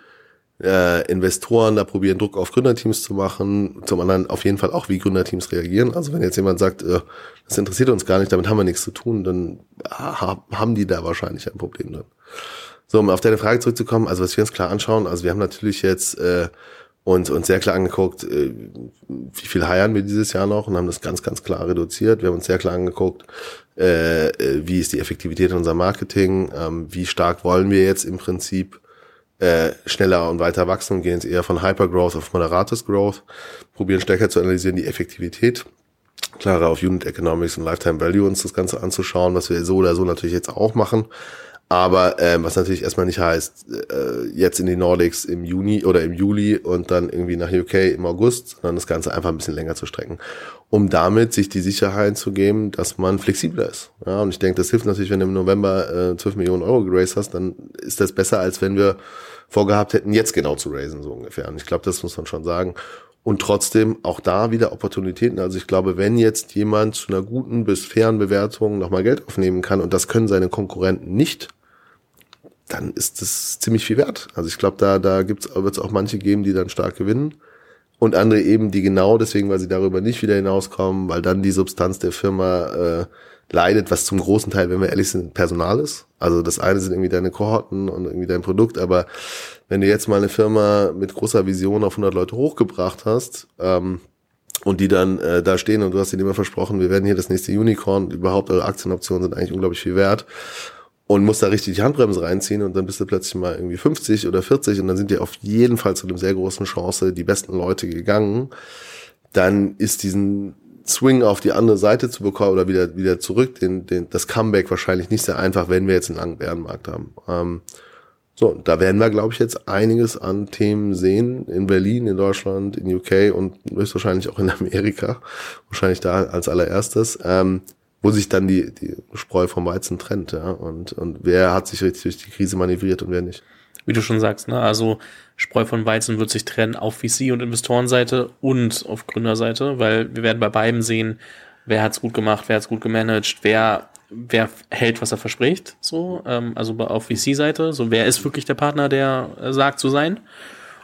äh, Investoren da probieren, Druck auf Gründerteams zu machen, zum anderen auf jeden Fall auch, wie Gründerteams reagieren. Also wenn jetzt jemand sagt, äh, das interessiert uns gar nicht, damit haben wir nichts zu tun, dann haben die da wahrscheinlich ein Problem dann. So, um auf deine Frage zurückzukommen, also was wir uns klar anschauen, also wir haben natürlich jetzt äh, uns, uns sehr klar angeguckt, äh, wie viel heiern wir dieses Jahr noch und haben das ganz, ganz klar reduziert. Wir haben uns sehr klar angeguckt, äh, äh, wie ist die Effektivität unserer Marketing, ähm, wie stark wollen wir jetzt im Prinzip äh, schneller und weiter wachsen und gehen jetzt eher von Hypergrowth auf moderates Growth, probieren stärker zu analysieren die Effektivität, klarer auf Unit Economics und Lifetime Value uns das Ganze anzuschauen, was wir so oder so natürlich jetzt auch machen. Aber ähm, was natürlich erstmal nicht heißt, äh, jetzt in die Nordics im Juni oder im Juli und dann irgendwie nach UK im August, sondern das Ganze einfach ein bisschen länger zu strecken, um damit sich die Sicherheit zu geben, dass man flexibler ist. Ja, und ich denke, das hilft natürlich, wenn du im November äh, 12 Millionen Euro geraced hast, dann ist das besser, als wenn wir vorgehabt hätten, jetzt genau zu raisen, so ungefähr. Und ich glaube, das muss man schon sagen. Und trotzdem auch da wieder Opportunitäten. Also ich glaube, wenn jetzt jemand zu einer guten bis fairen Bewertung nochmal Geld aufnehmen kann und das können seine Konkurrenten nicht, dann ist das ziemlich viel wert. Also ich glaube, da, da gibt's, wird es auch manche geben, die dann stark gewinnen. Und andere eben, die genau deswegen, weil sie darüber nicht wieder hinauskommen, weil dann die Substanz der Firma äh, leidet, was zum großen Teil, wenn wir ehrlich sind, Personal ist. Also das eine sind irgendwie deine Kohorten und irgendwie dein Produkt, aber wenn du jetzt mal eine Firma mit großer Vision auf 100 Leute hochgebracht hast, ähm, und die dann äh, da stehen und du hast ihnen immer versprochen, wir werden hier das nächste Unicorn, überhaupt eure Aktienoptionen sind eigentlich unglaublich viel wert und musst da richtig die Handbremse reinziehen und dann bist du plötzlich mal irgendwie 50 oder 40 und dann sind dir auf jeden Fall zu einem sehr großen Chance die besten Leute gegangen, dann ist diesen Swing auf die andere Seite zu bekommen oder wieder wieder zurück, den, den, das Comeback wahrscheinlich nicht sehr einfach, wenn wir jetzt einen langen Bärenmarkt haben. Ähm, so, da werden wir, glaube ich, jetzt einiges an Themen sehen in Berlin, in Deutschland, in UK und höchstwahrscheinlich auch in Amerika. Wahrscheinlich da als allererstes. Ähm, wo sich dann die, die Spreu vom Weizen trennt, ja. Und, und wer hat sich richtig durch die Krise manövriert und wer nicht. Wie du schon sagst, ne? Also Spreu von Weizen wird sich trennen auf VC- und Investorenseite und auf Gründerseite, weil wir werden bei beiden sehen, wer hat's gut gemacht, wer hat's gut gemanagt, wer wer hält, was er verspricht, so, ähm, also auf VC-Seite, so wer ist wirklich der Partner, der äh, sagt zu sein.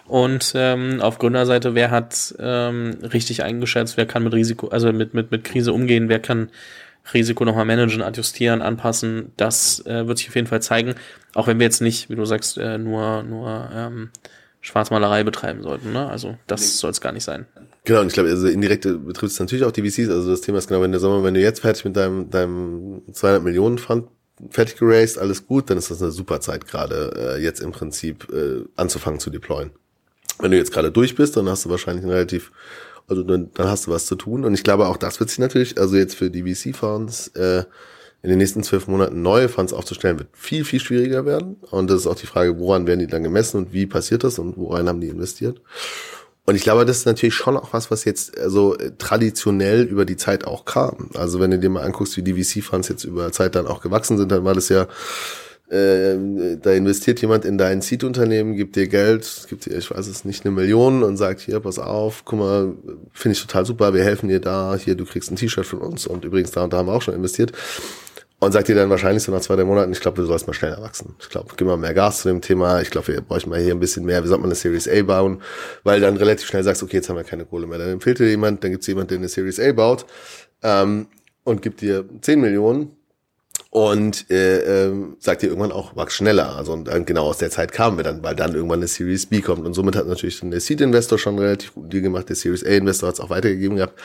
Und ähm, auf Gründerseite, wer hat ähm, richtig eingeschätzt, wer kann mit Risiko, also mit, mit, mit Krise umgehen, wer kann Risiko nochmal managen, adjustieren, anpassen. Das äh, wird sich auf jeden Fall zeigen. Auch wenn wir jetzt nicht, wie du sagst, äh, nur, nur ähm, Schwarzmalerei betreiben sollten. Ne? Also das nee. soll es gar nicht sein. Genau, und ich glaube, also indirekt betrifft es natürlich auch die VCs. Also das Thema ist genau, wenn der Sommer, wenn du jetzt fertig mit deinem, deinem 200 Millionen Fund fertig geraced, alles gut, dann ist das eine super Zeit gerade, äh, jetzt im Prinzip äh, anzufangen zu deployen. Wenn du jetzt gerade durch bist, dann hast du wahrscheinlich ein relativ also dann, dann hast du was zu tun. Und ich glaube, auch das wird sich natürlich, also jetzt für die VC-Fonds, äh, in den nächsten zwölf Monaten neue Fonds aufzustellen, wird viel, viel schwieriger werden. Und das ist auch die Frage, woran werden die dann gemessen und wie passiert das und woran haben die investiert? Und ich glaube, das ist natürlich schon auch was, was jetzt also traditionell über die Zeit auch kam. Also wenn du dir mal anguckst, wie die VC-Funds jetzt über Zeit dann auch gewachsen sind, dann war das ja äh, da investiert jemand in dein Seed-Unternehmen, gibt dir Geld, gibt dir, ich weiß es nicht, eine Million und sagt, hier, pass auf, guck mal, finde ich total super, wir helfen dir da, hier, du kriegst ein T-Shirt von uns und übrigens da und da haben wir auch schon investiert. Und sagt dir dann wahrscheinlich so nach zwei, drei Monaten, ich glaube, du sollst mal schneller wachsen. Ich glaube, gib mal mehr Gas zu dem Thema. Ich glaube, wir bräuchten mal hier ein bisschen mehr, wie sollte man eine Series A bauen? Weil dann relativ schnell sagst, okay, jetzt haben wir keine Kohle mehr. Dann empfiehlt dir jemand, dann gibt es jemand, der eine Series A baut ähm, und gibt dir 10 Millionen und äh, äh, sagt ihr irgendwann auch, wachs schneller. Also und dann genau aus der Zeit kamen wir dann, weil dann irgendwann eine Series B kommt. Und somit hat natürlich der Seed-Investor schon relativ gut Deal gemacht, der Series A-Investor hat es auch weitergegeben gehabt.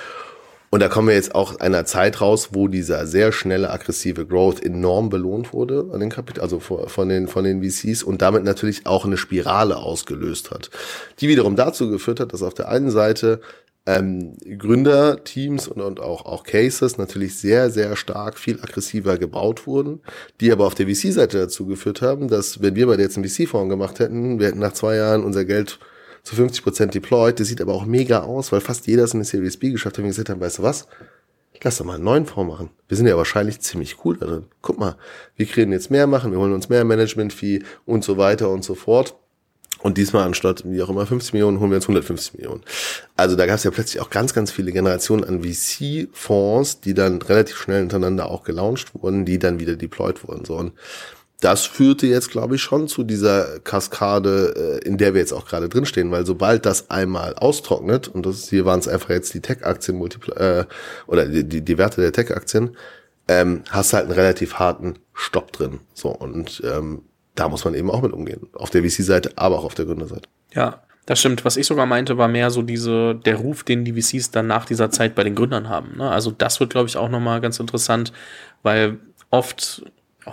Und da kommen wir jetzt auch einer Zeit raus, wo dieser sehr schnelle, aggressive Growth enorm belohnt wurde an den Kapital, also von den, von den VCs und damit natürlich auch eine Spirale ausgelöst hat, die wiederum dazu geführt hat, dass auf der einen Seite ähm, Gründerteams und, und auch, auch Cases natürlich sehr, sehr stark viel aggressiver gebaut wurden, die aber auf der VC-Seite dazu geführt haben, dass wenn wir bei der jetzt einen VC-Fonds gemacht hätten, wir hätten nach zwei Jahren unser Geld zu 50 Prozent deployed. Das sieht aber auch mega aus, weil fast jeder es in der Series B geschafft hat und gesagt hat, weißt du was? Lass doch mal einen neuen Fonds machen. Wir sind ja wahrscheinlich ziemlich cool darin. Guck mal, wir kriegen jetzt mehr machen, wir holen uns mehr Management-Fee und so weiter und so fort. Und diesmal anstatt, wie auch immer, 50 Millionen, holen wir uns 150 Millionen. Also da gab es ja plötzlich auch ganz, ganz viele Generationen an VC-Fonds, die dann relativ schnell hintereinander auch gelauncht wurden, die dann wieder deployed wurden. So, und das führte jetzt, glaube ich, schon zu dieser Kaskade, äh, in der wir jetzt auch gerade drinstehen, weil sobald das einmal austrocknet, und das hier waren es einfach jetzt die Tech-Aktien äh, oder die, die, die Werte der Tech-Aktien, ähm, hast halt einen relativ harten Stopp drin. So, und ähm, da muss man eben auch mit umgehen. Auf der VC-Seite, aber auch auf der Gründerseite. Ja, das stimmt. Was ich sogar meinte, war mehr so diese, der Ruf, den die VCs dann nach dieser Zeit bei den Gründern haben. Ne? Also das wird, glaube ich, auch nochmal ganz interessant, weil oft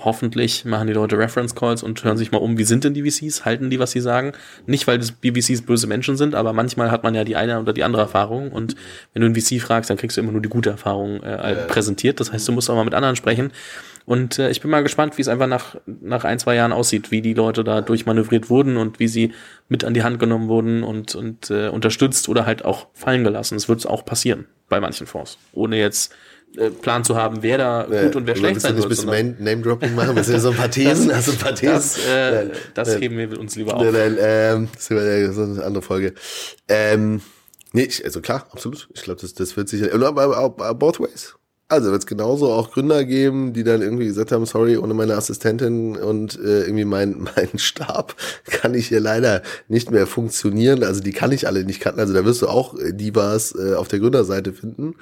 hoffentlich machen die Leute Reference Calls und hören sich mal um, wie sind denn die VCs, halten die, was sie sagen. Nicht, weil die VCs böse Menschen sind, aber manchmal hat man ja die eine oder die andere Erfahrung und wenn du einen VC fragst, dann kriegst du immer nur die gute Erfahrung äh, präsentiert. Das heißt, du musst auch mal mit anderen sprechen. Und äh, ich bin mal gespannt, wie es einfach nach, nach ein, zwei Jahren aussieht, wie die Leute da durchmanövriert wurden und wie sie mit an die Hand genommen wurden und, und äh, unterstützt oder halt auch fallen gelassen. Es wird auch passieren bei manchen Fonds, ohne jetzt Plan zu haben, wer da gut und wer schlecht sein wird. Ein bisschen Name-Dropping machen? Willst du so ein paar Thesen? Das, du ein paar Thesen? Das, äh, das heben wir uns lieber auf. Nein, nein, ähm, das ist eine andere Folge. Ähm, nee, ich, also klar, absolut. Ich glaube, das, das wird sicher, aber, aber, aber both ways. Also wird es genauso auch Gründer geben, die dann irgendwie gesagt haben, sorry, ohne meine Assistentin und äh, irgendwie mein, mein Stab kann ich hier leider nicht mehr funktionieren. Also die kann ich alle nicht kannten. Also da wirst du auch äh, Divas äh, auf der Gründerseite finden.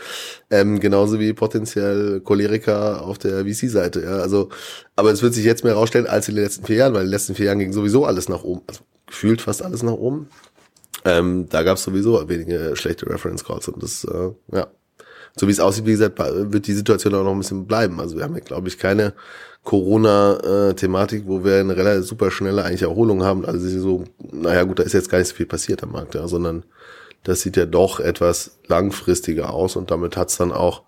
Ähm, genauso wie potenziell Choleriker auf der VC-Seite. Ja. Also, aber es wird sich jetzt mehr rausstellen als in den letzten vier Jahren, weil in den letzten vier Jahren ging sowieso alles nach oben. Also gefühlt fast alles nach oben. Ähm, da gab es sowieso wenige schlechte Reference Calls und das, äh, ja so wie es aussieht, wie gesagt, wird die Situation auch noch ein bisschen bleiben. Also wir haben ja, glaube ich, keine Corona-Thematik, wo wir eine relativ super schnelle eigentlich Erholung haben. Also so, naja gut, da ist jetzt gar nicht so viel passiert am Markt, ja, sondern das sieht ja doch etwas langfristiger aus und damit hat's dann auch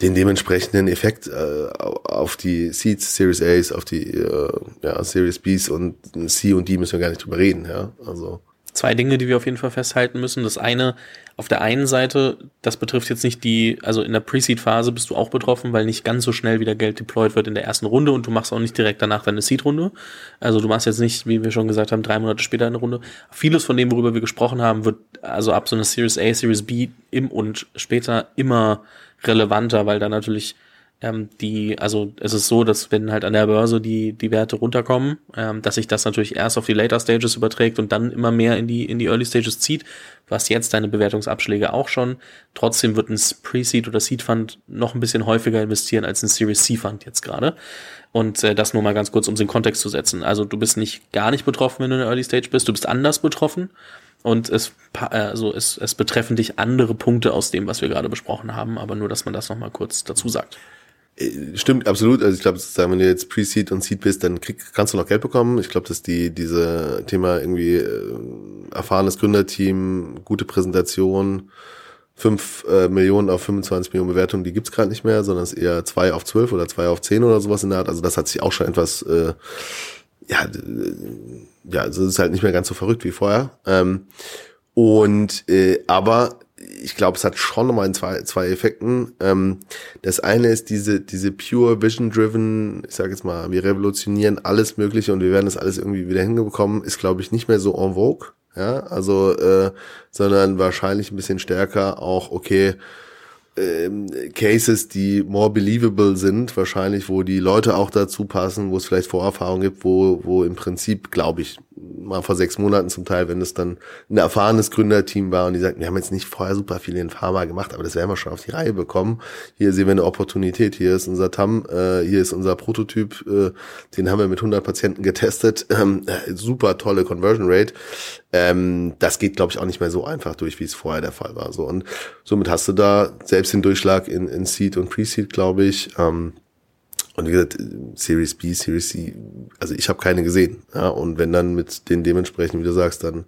den dementsprechenden Effekt äh, auf die Seeds, Series A's, auf die äh, ja, Series B's und C und D müssen wir gar nicht drüber reden, ja. Also zwei Dinge, die wir auf jeden Fall festhalten müssen. Das eine, auf der einen Seite, das betrifft jetzt nicht die, also in der Pre-Seed-Phase bist du auch betroffen, weil nicht ganz so schnell wieder Geld deployed wird in der ersten Runde und du machst auch nicht direkt danach deine Seed-Runde. Also du machst jetzt nicht, wie wir schon gesagt haben, drei Monate später eine Runde. Vieles von dem, worüber wir gesprochen haben, wird also ab so einer Series A, Series B im und später immer relevanter, weil da natürlich ähm, die, also es ist so, dass wenn halt an der Börse die, die Werte runterkommen, ähm, dass sich das natürlich erst auf die Later Stages überträgt und dann immer mehr in die, in die Early Stages zieht, was jetzt deine Bewertungsabschläge auch schon. Trotzdem wird ein Pre-Seed oder Seed Fund noch ein bisschen häufiger investieren als ein Series C Fund jetzt gerade. Und äh, das nur mal ganz kurz, um es in Kontext zu setzen. Also du bist nicht gar nicht betroffen, wenn du in der Early Stage bist, du bist anders betroffen. Und es, also es, es betreffen dich andere Punkte aus dem, was wir gerade besprochen haben, aber nur, dass man das nochmal kurz dazu sagt. Äh, stimmt, absolut. Also ich glaube, wenn du jetzt Pre-Seed und Seed bist, dann krieg, kannst du noch Geld bekommen. Ich glaube, dass die diese Thema irgendwie äh, erfahrenes Gründerteam, gute Präsentation, fünf äh, Millionen auf 25 Millionen Bewertungen, die gibt's gerade nicht mehr, sondern es ist eher zwei auf zwölf oder zwei auf zehn oder sowas in der Art. Also das hat sich auch schon etwas, äh, ja, ja, also es ist halt nicht mehr ganz so verrückt wie vorher. Ähm, und äh, aber ich glaube, es hat schon nochmal in zwei, zwei Effekten. Ähm, das eine ist diese, diese pure Vision-driven, ich sage jetzt mal, wir revolutionieren alles Mögliche und wir werden das alles irgendwie wieder hingekommen, ist, glaube ich, nicht mehr so en vogue. Ja, also, äh, sondern wahrscheinlich ein bisschen stärker auch, okay, ähm, Cases, die more believable sind, wahrscheinlich, wo die Leute auch dazu passen, wo es vielleicht Vorerfahrungen gibt, wo, wo im Prinzip, glaube ich, mal vor sechs Monaten zum Teil, wenn es dann ein erfahrenes Gründerteam war und die sagten, wir haben jetzt nicht vorher super viel in Pharma gemacht, aber das werden wir schon auf die Reihe bekommen. Hier sehen wir eine Opportunität, hier ist unser TAM, äh, hier ist unser Prototyp, äh, den haben wir mit 100 Patienten getestet, ähm, äh, super tolle Conversion Rate. Ähm, das geht, glaube ich, auch nicht mehr so einfach durch, wie es vorher der Fall war. So und somit hast du da selbst den Durchschlag in, in Seed und Pre-Seed, glaube ich. Ähm, und wie gesagt, Series B, Series C, also ich habe keine gesehen. Ja, und wenn dann mit den dementsprechend, wie du sagst, dann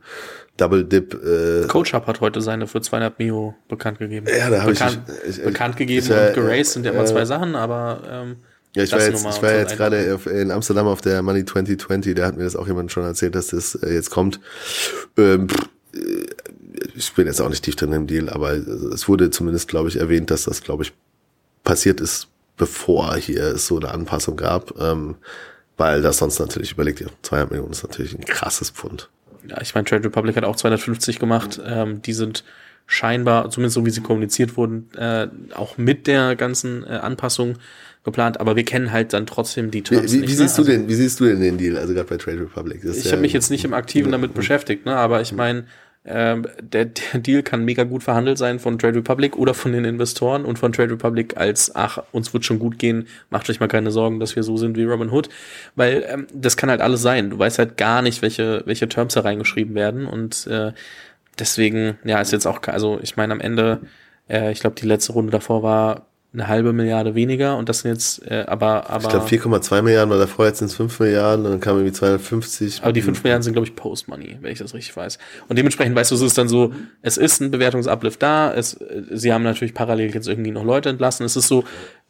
Double Dip. Äh, Coach Hub hat heute seine für 200 Mio bekannt gegeben. Ja, da habe ich, ich, ich, bekannt gegeben ich, und geraced sind ja immer äh, zwei Sachen, aber ähm, ja, ich war jetzt, ich war jetzt gerade in Amsterdam auf der Money 2020, da hat mir das auch jemand schon erzählt, dass das äh, jetzt kommt. Ähm, äh, ich bin jetzt auch nicht tief drin im Deal, aber es wurde zumindest, glaube ich, erwähnt, dass das, glaube ich, passiert ist bevor hier es so eine Anpassung gab, ähm, weil das sonst natürlich überlegt, ja, 200 Millionen ist natürlich ein krasses Pfund. Ja, ich meine, Trade Republic hat auch 250 gemacht. Ähm, die sind scheinbar, zumindest so wie sie kommuniziert wurden, äh, auch mit der ganzen äh, Anpassung geplant, aber wir kennen halt dann trotzdem die Terms wie, wie, nicht. Wie siehst ne? du denn, wie siehst du denn den Deal, also gerade bei Trade Republic? ich ja habe mich jetzt nicht im Aktiven damit beschäftigt, ne, aber ich meine, ähm, der, der Deal kann mega gut verhandelt sein von Trade Republic oder von den Investoren und von Trade Republic als, ach, uns wird schon gut gehen, macht euch mal keine Sorgen, dass wir so sind wie Robin Hood. Weil ähm, das kann halt alles sein. Du weißt halt gar nicht, welche, welche Terms da reingeschrieben werden. Und äh, deswegen, ja, ist jetzt auch, also ich meine, am Ende, äh, ich glaube, die letzte Runde davor war eine halbe Milliarde weniger und das sind jetzt, äh, aber, aber. Ich glaube 4,2 Milliarden, weil davor jetzt sind es 5 Milliarden und dann kam irgendwie 250. Aber die 5 Milliarden sind, glaube ich, Post-Money, wenn ich das richtig weiß. Und dementsprechend weißt du, es ist dann so, es ist ein Bewertungsuplift da, es, sie haben natürlich parallel jetzt irgendwie noch Leute entlassen, es ist so,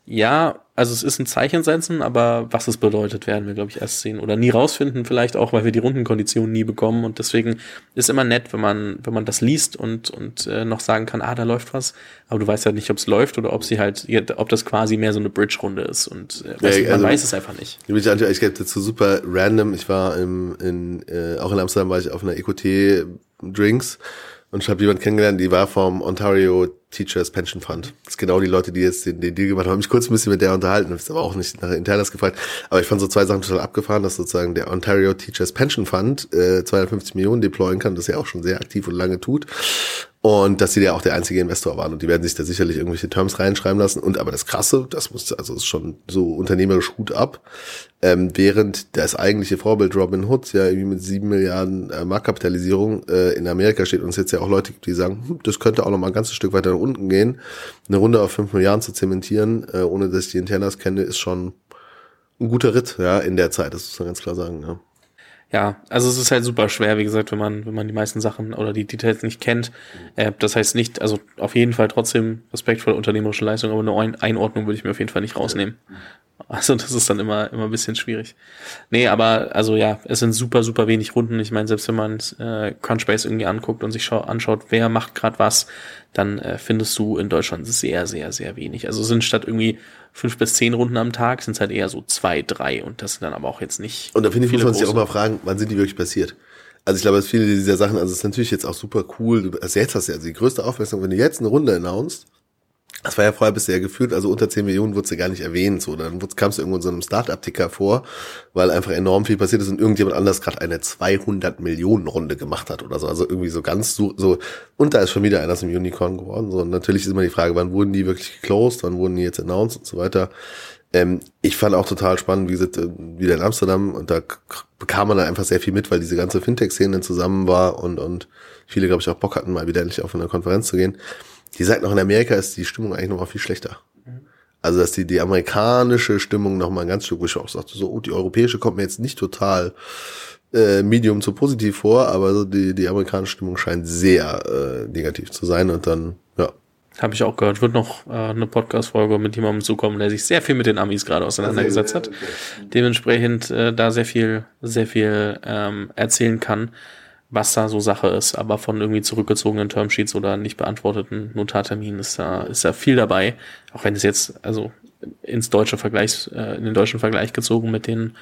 ja, also es ist ein Zeichen setzen, aber was es bedeutet, werden wir, glaube ich, erst sehen oder nie rausfinden, vielleicht auch, weil wir die Rundenkonditionen nie bekommen. Und deswegen ist immer nett, wenn man, wenn man das liest und, und äh, noch sagen kann, ah, da läuft was. Aber du weißt ja halt nicht, ob es läuft oder ob sie halt, ob das quasi mehr so eine Bridge-Runde ist. Und äh, weißt, ja, also, man weiß es einfach nicht. Ich, ich gebe dazu super random. Ich war im, in, äh, auch in Amsterdam war ich auf einer EQT Drinks und ich habe jemanden kennengelernt, die war vom Ontario Teachers Pension Fund. Das ist genau die Leute, die jetzt den, den Deal gemacht haben. Habe mich kurz ein bisschen mit der unterhalten. Habe aber auch nicht nach Internas gefragt. Aber ich fand so zwei Sachen total abgefahren, dass sozusagen der Ontario Teachers Pension Fund äh, 250 Millionen deployen kann, das ja auch schon sehr aktiv und lange tut. Und dass sie ja auch der einzige Investor waren und die werden sich da sicherlich irgendwelche Terms reinschreiben lassen. Und aber das Krasse, das muss also ist schon so unternehmerisch gut ab, ähm, während das eigentliche Vorbild Robin Hood ja irgendwie mit sieben Milliarden äh, Marktkapitalisierung äh, in Amerika steht und es jetzt ja auch Leute gibt, die sagen, hm, das könnte auch noch mal ein ganzes Stück weiter nach unten gehen. Eine Runde auf fünf Milliarden zu zementieren, äh, ohne dass ich die Internas kenne, ist schon ein guter Ritt, ja, in der Zeit. Das muss man ganz klar sagen, ja ja, also es ist halt super schwer, wie gesagt, wenn man, wenn man die meisten Sachen oder die Details nicht kennt. Äh, das heißt nicht, also auf jeden Fall trotzdem respektvolle unternehmerische Leistung, aber eine Einordnung würde ich mir auf jeden Fall nicht rausnehmen. Also das ist dann immer, immer ein bisschen schwierig. Nee, aber also ja, es sind super, super wenig Runden. Ich meine, selbst wenn man äh, Crunchbase irgendwie anguckt und sich anschaut, wer macht gerade was, dann äh, findest du in Deutschland sehr, sehr, sehr wenig. Also sind statt irgendwie fünf bis zehn Runden am Tag, sind es halt eher so zwei, drei und das sind dann aber auch jetzt nicht. Und da finde ich, muss man sich auch mal fragen, wann sind die wirklich passiert? Also ich glaube, dass viele dieser Sachen, also es ist natürlich jetzt auch super cool, also jetzt hast du ja also die größte Aufmerksamkeit, wenn du jetzt eine Runde announced, das war ja vorher bisher gefühlt, also unter 10 Millionen wurde sie gar nicht erwähnt. So, dann kamst du irgendwo in so einem Start-up-Ticker vor, weil einfach enorm viel passiert ist und irgendjemand anders gerade eine 200 Millionen Runde gemacht hat oder so. Also irgendwie so ganz so, so und da ist schon wieder einer zum Unicorn geworden. So, und natürlich ist immer die Frage, wann wurden die wirklich geclosed, wann wurden die jetzt announced und so weiter. Ähm, ich fand auch total spannend, wie gesagt, äh, wieder in Amsterdam und da bekam man dann einfach sehr viel mit, weil diese ganze Fintech-Szene zusammen war und, und viele, glaube ich, auch Bock hatten, mal wieder endlich auf eine Konferenz zu gehen. Die sagt noch, in Amerika ist die Stimmung eigentlich noch mal viel schlechter. Also, dass die, die amerikanische Stimmung noch mal ein ganz Stück, wo ich auch sagte, so, oh, die europäische kommt mir jetzt nicht total äh, medium zu positiv vor, aber so die, die amerikanische Stimmung scheint sehr äh, negativ zu sein und dann, ja. Habe ich auch gehört. Wird noch äh, eine Podcast-Folge mit jemandem zukommen, der sich sehr viel mit den Amis gerade auseinandergesetzt hat. Dementsprechend äh, da sehr viel, sehr viel ähm, erzählen kann was da so Sache ist. Aber von irgendwie zurückgezogenen Termsheets oder nicht beantworteten Notarterminen ist da, ist da viel dabei. Auch wenn es jetzt, also ins deutsche Vergleich, äh, in den deutschen Vergleich gezogen mit den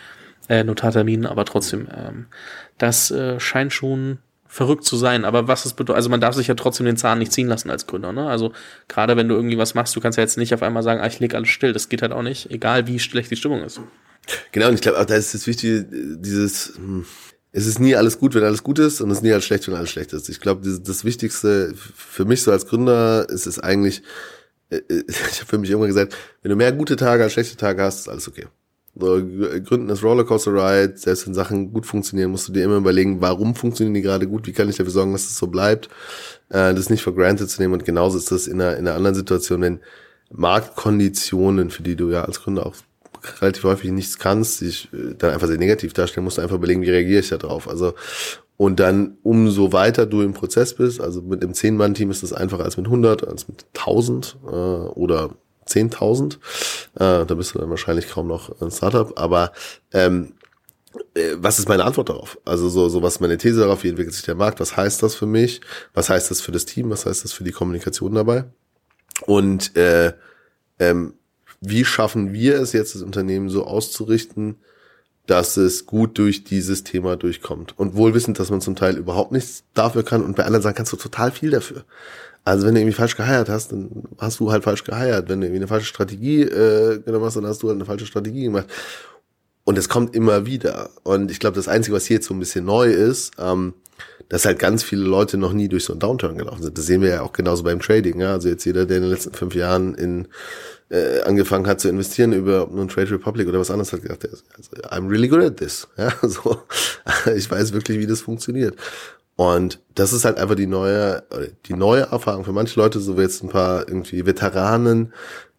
äh, Notarterminen, aber trotzdem, ähm, das äh, scheint schon verrückt zu sein. Aber was es bedeutet, also man darf sich ja trotzdem den Zahn nicht ziehen lassen als Gründer. Ne? Also gerade wenn du irgendwie was machst, du kannst ja jetzt nicht auf einmal sagen, ah, ich leg alles still. Das geht halt auch nicht, egal wie schlecht die Stimmung ist. Genau, und ich glaube, da ist das Wichtige, dieses, hm, es ist nie alles gut, wenn alles gut ist und es ist nie alles schlecht, wenn alles schlecht ist. Ich glaube, das, das Wichtigste für mich so als Gründer ist es eigentlich, äh, ich habe für mich immer gesagt, wenn du mehr gute Tage als schlechte Tage hast, ist alles okay. So, Gründen ist Rollercoaster Ride, selbst wenn Sachen gut funktionieren, musst du dir immer überlegen, warum funktionieren die gerade gut, wie kann ich dafür sorgen, dass es so bleibt, äh, das nicht for granted zu nehmen und genauso ist das in einer, in einer anderen Situation, wenn Marktkonditionen, für die du ja als Gründer auch relativ häufig nichts kannst, sich äh, dann einfach sehr negativ darstellen, musst du einfach überlegen, wie reagiere ich da drauf. Also und dann umso weiter du im Prozess bist, also mit einem 10-Mann-Team ist das einfacher als mit 100, als mit 1000 äh, oder 10.000. Äh, da bist du dann wahrscheinlich kaum noch ein Startup. Aber ähm, äh, was ist meine Antwort darauf? Also so, so was meine These darauf, wie entwickelt sich der Markt, was heißt das für mich, was heißt das für das Team, was heißt das für die Kommunikation dabei? Und äh, ähm, wie schaffen wir es jetzt, das Unternehmen so auszurichten, dass es gut durch dieses Thema durchkommt. Und wohl wissend, dass man zum Teil überhaupt nichts dafür kann und bei anderen Sachen kannst du total viel dafür. Also wenn du irgendwie falsch geheiert hast, dann hast du halt falsch geheiert. Wenn du irgendwie eine falsche Strategie äh, genommen hast, dann hast du halt eine falsche Strategie gemacht. Und es kommt immer wieder. Und ich glaube, das Einzige, was hier jetzt so ein bisschen neu ist, ähm, dass halt ganz viele Leute noch nie durch so einen Downturn gelaufen sind. Das sehen wir ja auch genauso beim Trading. Ja? Also jetzt jeder, der in den letzten fünf Jahren in äh, angefangen hat zu investieren über nun Trade Republic oder was anderes, hat gedacht, also, I'm really good at this. Ja, so, ich weiß wirklich, wie das funktioniert. Und das ist halt einfach die neue, die neue Erfahrung für manche Leute, so wie jetzt ein paar irgendwie Veteranen,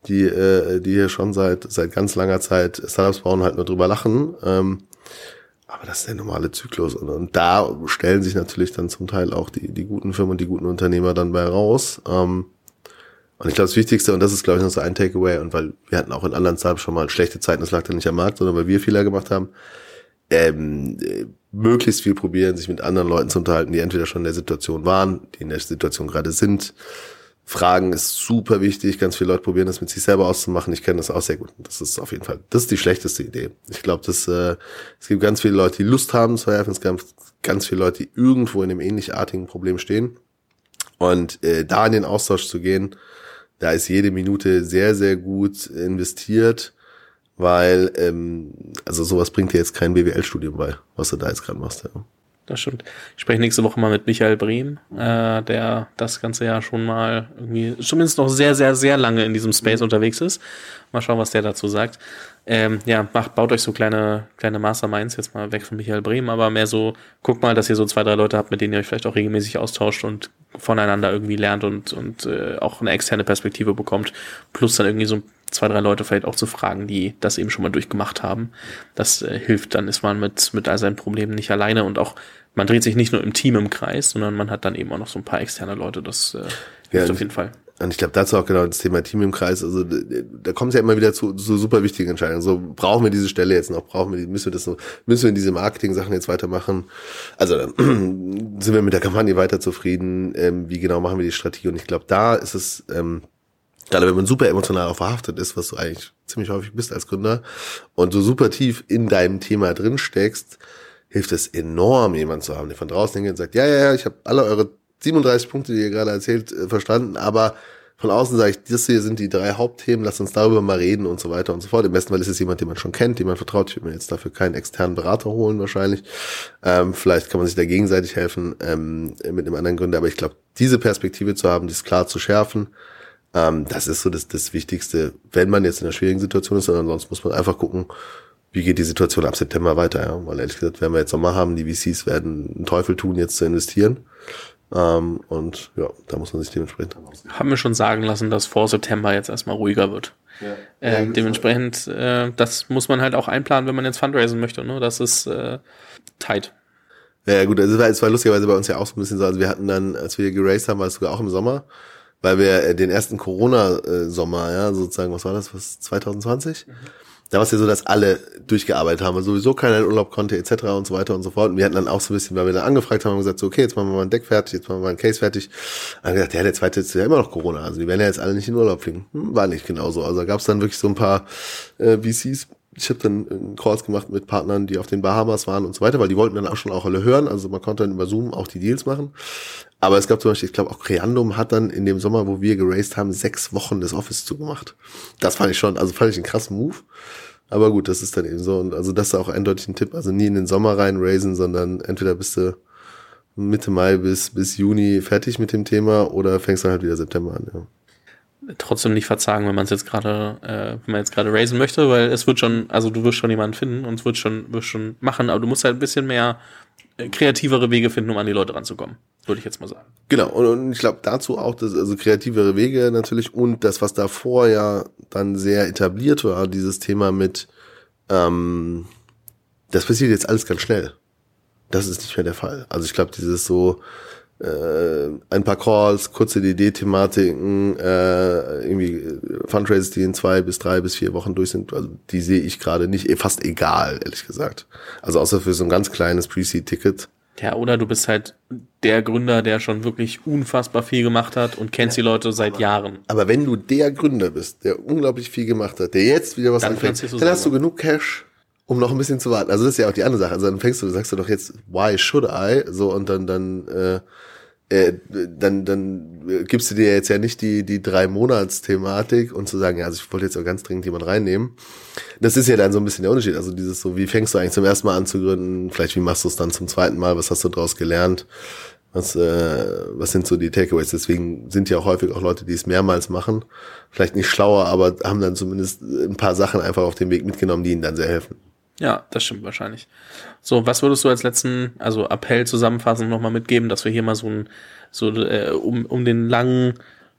die, äh, die hier schon seit, seit ganz langer Zeit Startups bauen, halt nur drüber lachen. Ähm, aber das ist der normale Zyklus. Und, und da stellen sich natürlich dann zum Teil auch die, die guten Firmen und die guten Unternehmer dann bei raus. Ähm, und ich glaube, das Wichtigste, und das ist, glaube ich, noch so ein Takeaway, und weil wir hatten auch in anderen Startups schon mal schlechte Zeiten, das lag dann nicht am Markt, sondern weil wir Fehler gemacht haben, ähm, möglichst viel probieren, sich mit anderen Leuten zu unterhalten, die entweder schon in der Situation waren, die in der Situation gerade sind. Fragen ist super wichtig. Ganz viele Leute probieren das mit sich selber auszumachen. Ich kenne das auch sehr gut. Das ist auf jeden Fall, das ist die schlechteste Idee. Ich glaube, dass äh, es gibt ganz viele Leute, die Lust haben zu helfen. Es gibt ganz viele Leute, die irgendwo in einem ähnlichartigen Problem stehen. Und äh, da in den Austausch zu gehen, da ist jede Minute sehr, sehr gut investiert weil ähm, also sowas bringt dir jetzt kein BWL-Studium bei, was du da jetzt gerade machst. Ja. Das stimmt. Ich spreche nächste Woche mal mit Michael Brehm, äh, der das ganze Jahr schon mal irgendwie, zumindest noch sehr, sehr, sehr lange in diesem Space mhm. unterwegs ist. Mal schauen, was der dazu sagt. Ähm, ja, macht, baut euch so kleine, kleine Masterminds, jetzt mal weg von Michael Brehm, aber mehr so, guckt mal, dass ihr so zwei, drei Leute habt, mit denen ihr euch vielleicht auch regelmäßig austauscht und voneinander irgendwie lernt und, und äh, auch eine externe Perspektive bekommt. Plus dann irgendwie so zwei, drei Leute vielleicht auch zu fragen, die das eben schon mal durchgemacht haben. Das äh, hilft, dann ist man mit, mit all seinen Problemen nicht alleine und auch, man dreht sich nicht nur im Team im Kreis, sondern man hat dann eben auch noch so ein paar externe Leute. Das äh, hilft ja, auf jeden Fall. Und ich glaube, dazu auch genau das Thema Team im Kreis. Also da kommt es ja immer wieder zu, zu super wichtigen Entscheidungen. So brauchen wir diese Stelle jetzt noch, brauchen wir die, müssen wir das so, müssen wir in diese Marketing-Sachen jetzt weitermachen. Also dann sind wir mit der Kampagne weiter zufrieden. Ähm, wie genau machen wir die Strategie? Und ich glaube, da ist es ähm, gerade wenn man super emotional auch verhaftet ist, was du eigentlich ziemlich häufig bist als Gründer, und du super tief in deinem Thema drin steckst, hilft es enorm, jemand zu haben, der von draußen hingeht und sagt, ja, ja, ja, ich habe alle eure 37 Punkte, die ihr gerade erzählt, äh, verstanden, aber von außen sage ich, das hier sind die drei Hauptthemen, lass uns darüber mal reden und so weiter und so fort. Im besten Fall ist es jemand, den man schon kennt, den man vertraut. Ich würde mir jetzt dafür keinen externen Berater holen wahrscheinlich. Ähm, vielleicht kann man sich da gegenseitig helfen ähm, mit einem anderen Gründer. Aber ich glaube, diese Perspektive zu haben, das klar zu schärfen, ähm, das ist so das, das Wichtigste, wenn man jetzt in einer schwierigen Situation ist, sondern sonst muss man einfach gucken, wie geht die Situation ab September weiter, ja. Weil ehrlich gesagt, wenn wir jetzt Sommer haben, die VCs werden einen Teufel tun, jetzt zu investieren. Ähm, und ja, da muss man sich dementsprechend Haben wir schon sagen lassen, dass vor September jetzt erstmal ruhiger wird. Ja. Äh, ja, dementsprechend, äh, das muss man halt auch einplanen, wenn man jetzt fundraisen möchte. Ne? Das ist äh, tight. Ja, gut, also es war, es war lustigerweise bei uns ja auch so ein bisschen so. Also wir hatten dann, als wir geraced haben, war es sogar auch im Sommer weil wir äh, den ersten Corona-Sommer, ja, sozusagen, was war das, was, 2020? Mhm. Da war es ja so, dass alle durchgearbeitet haben, weil sowieso keiner in Urlaub konnte, etc. und so weiter und so fort. Und wir hatten dann auch so ein bisschen, weil wir dann angefragt haben, haben gesagt, so, okay, jetzt machen wir mal ein Deck fertig, jetzt machen wir mal ein Case fertig. Und dann gesagt, ja, der zweite ist ja immer noch Corona, also die werden ja jetzt alle nicht in Urlaub fliegen. Hm, war nicht genauso. Also da gab es dann wirklich so ein paar äh, VCs, ich habe dann äh, Calls gemacht mit Partnern, die auf den Bahamas waren und so weiter, weil die wollten dann auch schon auch alle hören. Also man konnte dann über Zoom auch die Deals machen. Aber es gab zum Beispiel, ich glaube auch Creandum hat dann in dem Sommer, wo wir geraced haben, sechs Wochen das Office zugemacht. Das fand ich schon, also fand ich einen krassen Move. Aber gut, das ist dann eben so. Und also das ist auch eindeutig ein Tipp. Also nie in den Sommer rein raisen, sondern entweder bist du Mitte Mai bis, bis Juni fertig mit dem Thema oder fängst dann halt wieder September an, ja trotzdem nicht verzagen, wenn man es jetzt gerade, äh, wenn man jetzt gerade raisen möchte, weil es wird schon, also du wirst schon jemanden finden und es wird schon, wirst schon machen, aber du musst halt ein bisschen mehr kreativere Wege finden, um an die Leute ranzukommen, würde ich jetzt mal sagen. Genau, und, und ich glaube dazu auch, dass, also kreativere Wege natürlich und das, was davor ja dann sehr etabliert war, dieses Thema mit, ähm, das passiert jetzt alles ganz schnell. Das ist nicht mehr der Fall. Also ich glaube, dieses so, äh, ein paar Calls, kurze DD-Thematiken, äh, irgendwie Fundraisers, die in zwei bis drei bis vier Wochen durch sind, also die sehe ich gerade nicht, eh, fast egal, ehrlich gesagt. Also außer für so ein ganz kleines Pre-Seed-Ticket. Ja, oder du bist halt der Gründer, der schon wirklich unfassbar viel gemacht hat und kennst ja, die Leute seit aber, Jahren. Aber wenn du der Gründer bist, der unglaublich viel gemacht hat, der jetzt wieder was dann anfängt, dann hast du genug Cash, um noch ein bisschen zu warten. Also das ist ja auch die andere Sache. Also dann fängst du, sagst du doch jetzt, why should I? So und dann dann äh, äh, dann, dann gibst du dir jetzt ja nicht die, die drei Monats-Thematik und zu sagen, ja, also ich wollte jetzt auch ganz dringend jemand reinnehmen. Das ist ja dann so ein bisschen der Unterschied. Also dieses so, wie fängst du eigentlich zum ersten Mal an zu gründen? Vielleicht wie machst du es dann zum zweiten Mal? Was hast du daraus gelernt? Was, äh, was sind so die Takeaways? Deswegen sind ja auch häufig auch Leute, die es mehrmals machen. Vielleicht nicht schlauer, aber haben dann zumindest ein paar Sachen einfach auf dem Weg mitgenommen, die ihnen dann sehr helfen. Ja, das stimmt wahrscheinlich. So, was würdest du als letzten, also Appell zusammenfassend nochmal mitgeben, dass wir hier mal so ein, so, äh, um, um den langen,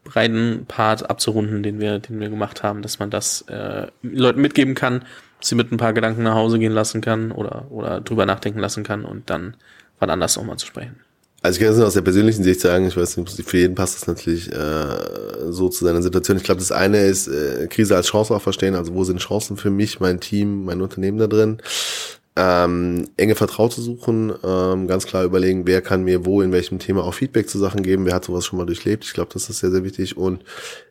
breiten Part abzurunden, den wir, den wir gemacht haben, dass man das äh, Leuten mitgeben kann, sie mit ein paar Gedanken nach Hause gehen lassen kann oder, oder drüber nachdenken lassen kann und dann wann anders nochmal zu sprechen. Also ich kann es nur aus der persönlichen Sicht sagen, ich weiß nicht, für jeden passt das natürlich äh, so zu seiner Situation. Ich glaube, das eine ist äh, Krise als Chance auch verstehen, also wo sind Chancen für mich, mein Team, mein Unternehmen da drin. Ähm, enge Vertraute suchen, ähm, ganz klar überlegen, wer kann mir wo in welchem Thema auch Feedback zu Sachen geben, wer hat sowas schon mal durchlebt. Ich glaube, das ist sehr, sehr wichtig. Und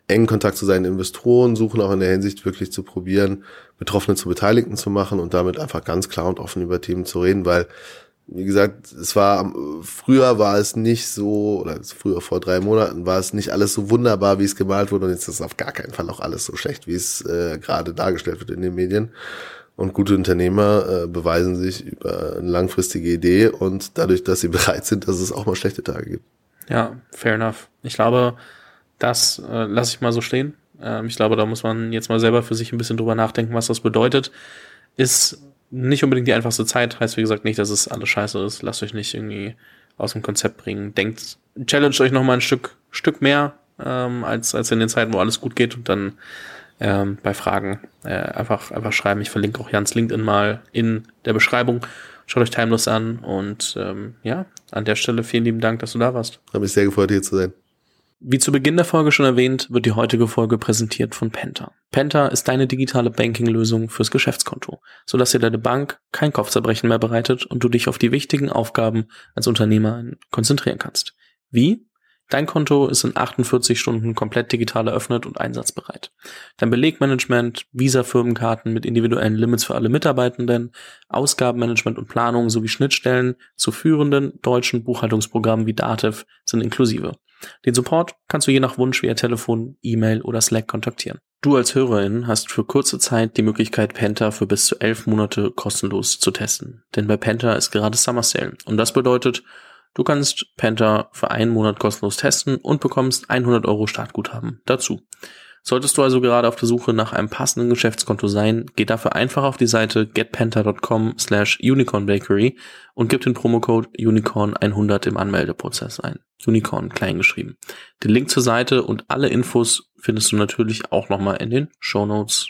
engen Kontakt zu seinen Investoren suchen, auch in der Hinsicht wirklich zu probieren, Betroffene zu Beteiligten zu machen und damit einfach ganz klar und offen über Themen zu reden, weil wie gesagt, es war früher war es nicht so, oder früher vor drei Monaten war es nicht alles so wunderbar, wie es gemalt wurde, und jetzt ist es auf gar keinen Fall auch alles so schlecht, wie es äh, gerade dargestellt wird in den Medien. Und gute Unternehmer äh, beweisen sich über eine langfristige Idee und dadurch, dass sie bereit sind, dass es auch mal schlechte Tage gibt. Ja, fair enough. Ich glaube, das äh, lasse ich mal so stehen. Ähm, ich glaube, da muss man jetzt mal selber für sich ein bisschen drüber nachdenken, was das bedeutet. Ist nicht unbedingt die einfachste Zeit. Heißt, wie gesagt, nicht, dass es alles scheiße ist. Lasst euch nicht irgendwie aus dem Konzept bringen. Denkt, challenge euch noch mal ein Stück, Stück mehr, ähm, als, als in den Zeiten, wo alles gut geht und dann ähm, bei Fragen äh, einfach, einfach schreiben. Ich verlinke auch Jans LinkedIn mal in der Beschreibung. Schaut euch Timeless an und ähm, ja, an der Stelle vielen lieben Dank, dass du da warst. Habe mich sehr gefreut, hier zu sein. Wie zu Beginn der Folge schon erwähnt, wird die heutige Folge präsentiert von Penta. Penta ist deine digitale Banking-Lösung fürs Geschäftskonto, sodass dir deine Bank kein Kopfzerbrechen mehr bereitet und du dich auf die wichtigen Aufgaben als Unternehmer konzentrieren kannst. Wie? Dein Konto ist in 48 Stunden komplett digital eröffnet und einsatzbereit. Dein Belegmanagement, Visa-Firmenkarten mit individuellen Limits für alle Mitarbeitenden, Ausgabenmanagement und Planung sowie Schnittstellen zu führenden deutschen Buchhaltungsprogrammen wie Dativ sind inklusive. Den Support kannst du je nach Wunsch via Telefon, E-Mail oder Slack kontaktieren. Du als Hörerin hast für kurze Zeit die Möglichkeit, Penta für bis zu elf Monate kostenlos zu testen. Denn bei Penta ist gerade Summer Sale. Und das bedeutet, Du kannst Penta für einen Monat kostenlos testen und bekommst 100 Euro Startguthaben dazu. Solltest du also gerade auf der Suche nach einem passenden Geschäftskonto sein, geh dafür einfach auf die Seite getpenta.com slash unicornbakery und gib den Promocode unicorn100 im Anmeldeprozess ein. Unicorn klein geschrieben. Den Link zur Seite und alle Infos findest du natürlich auch nochmal in den Show Notes.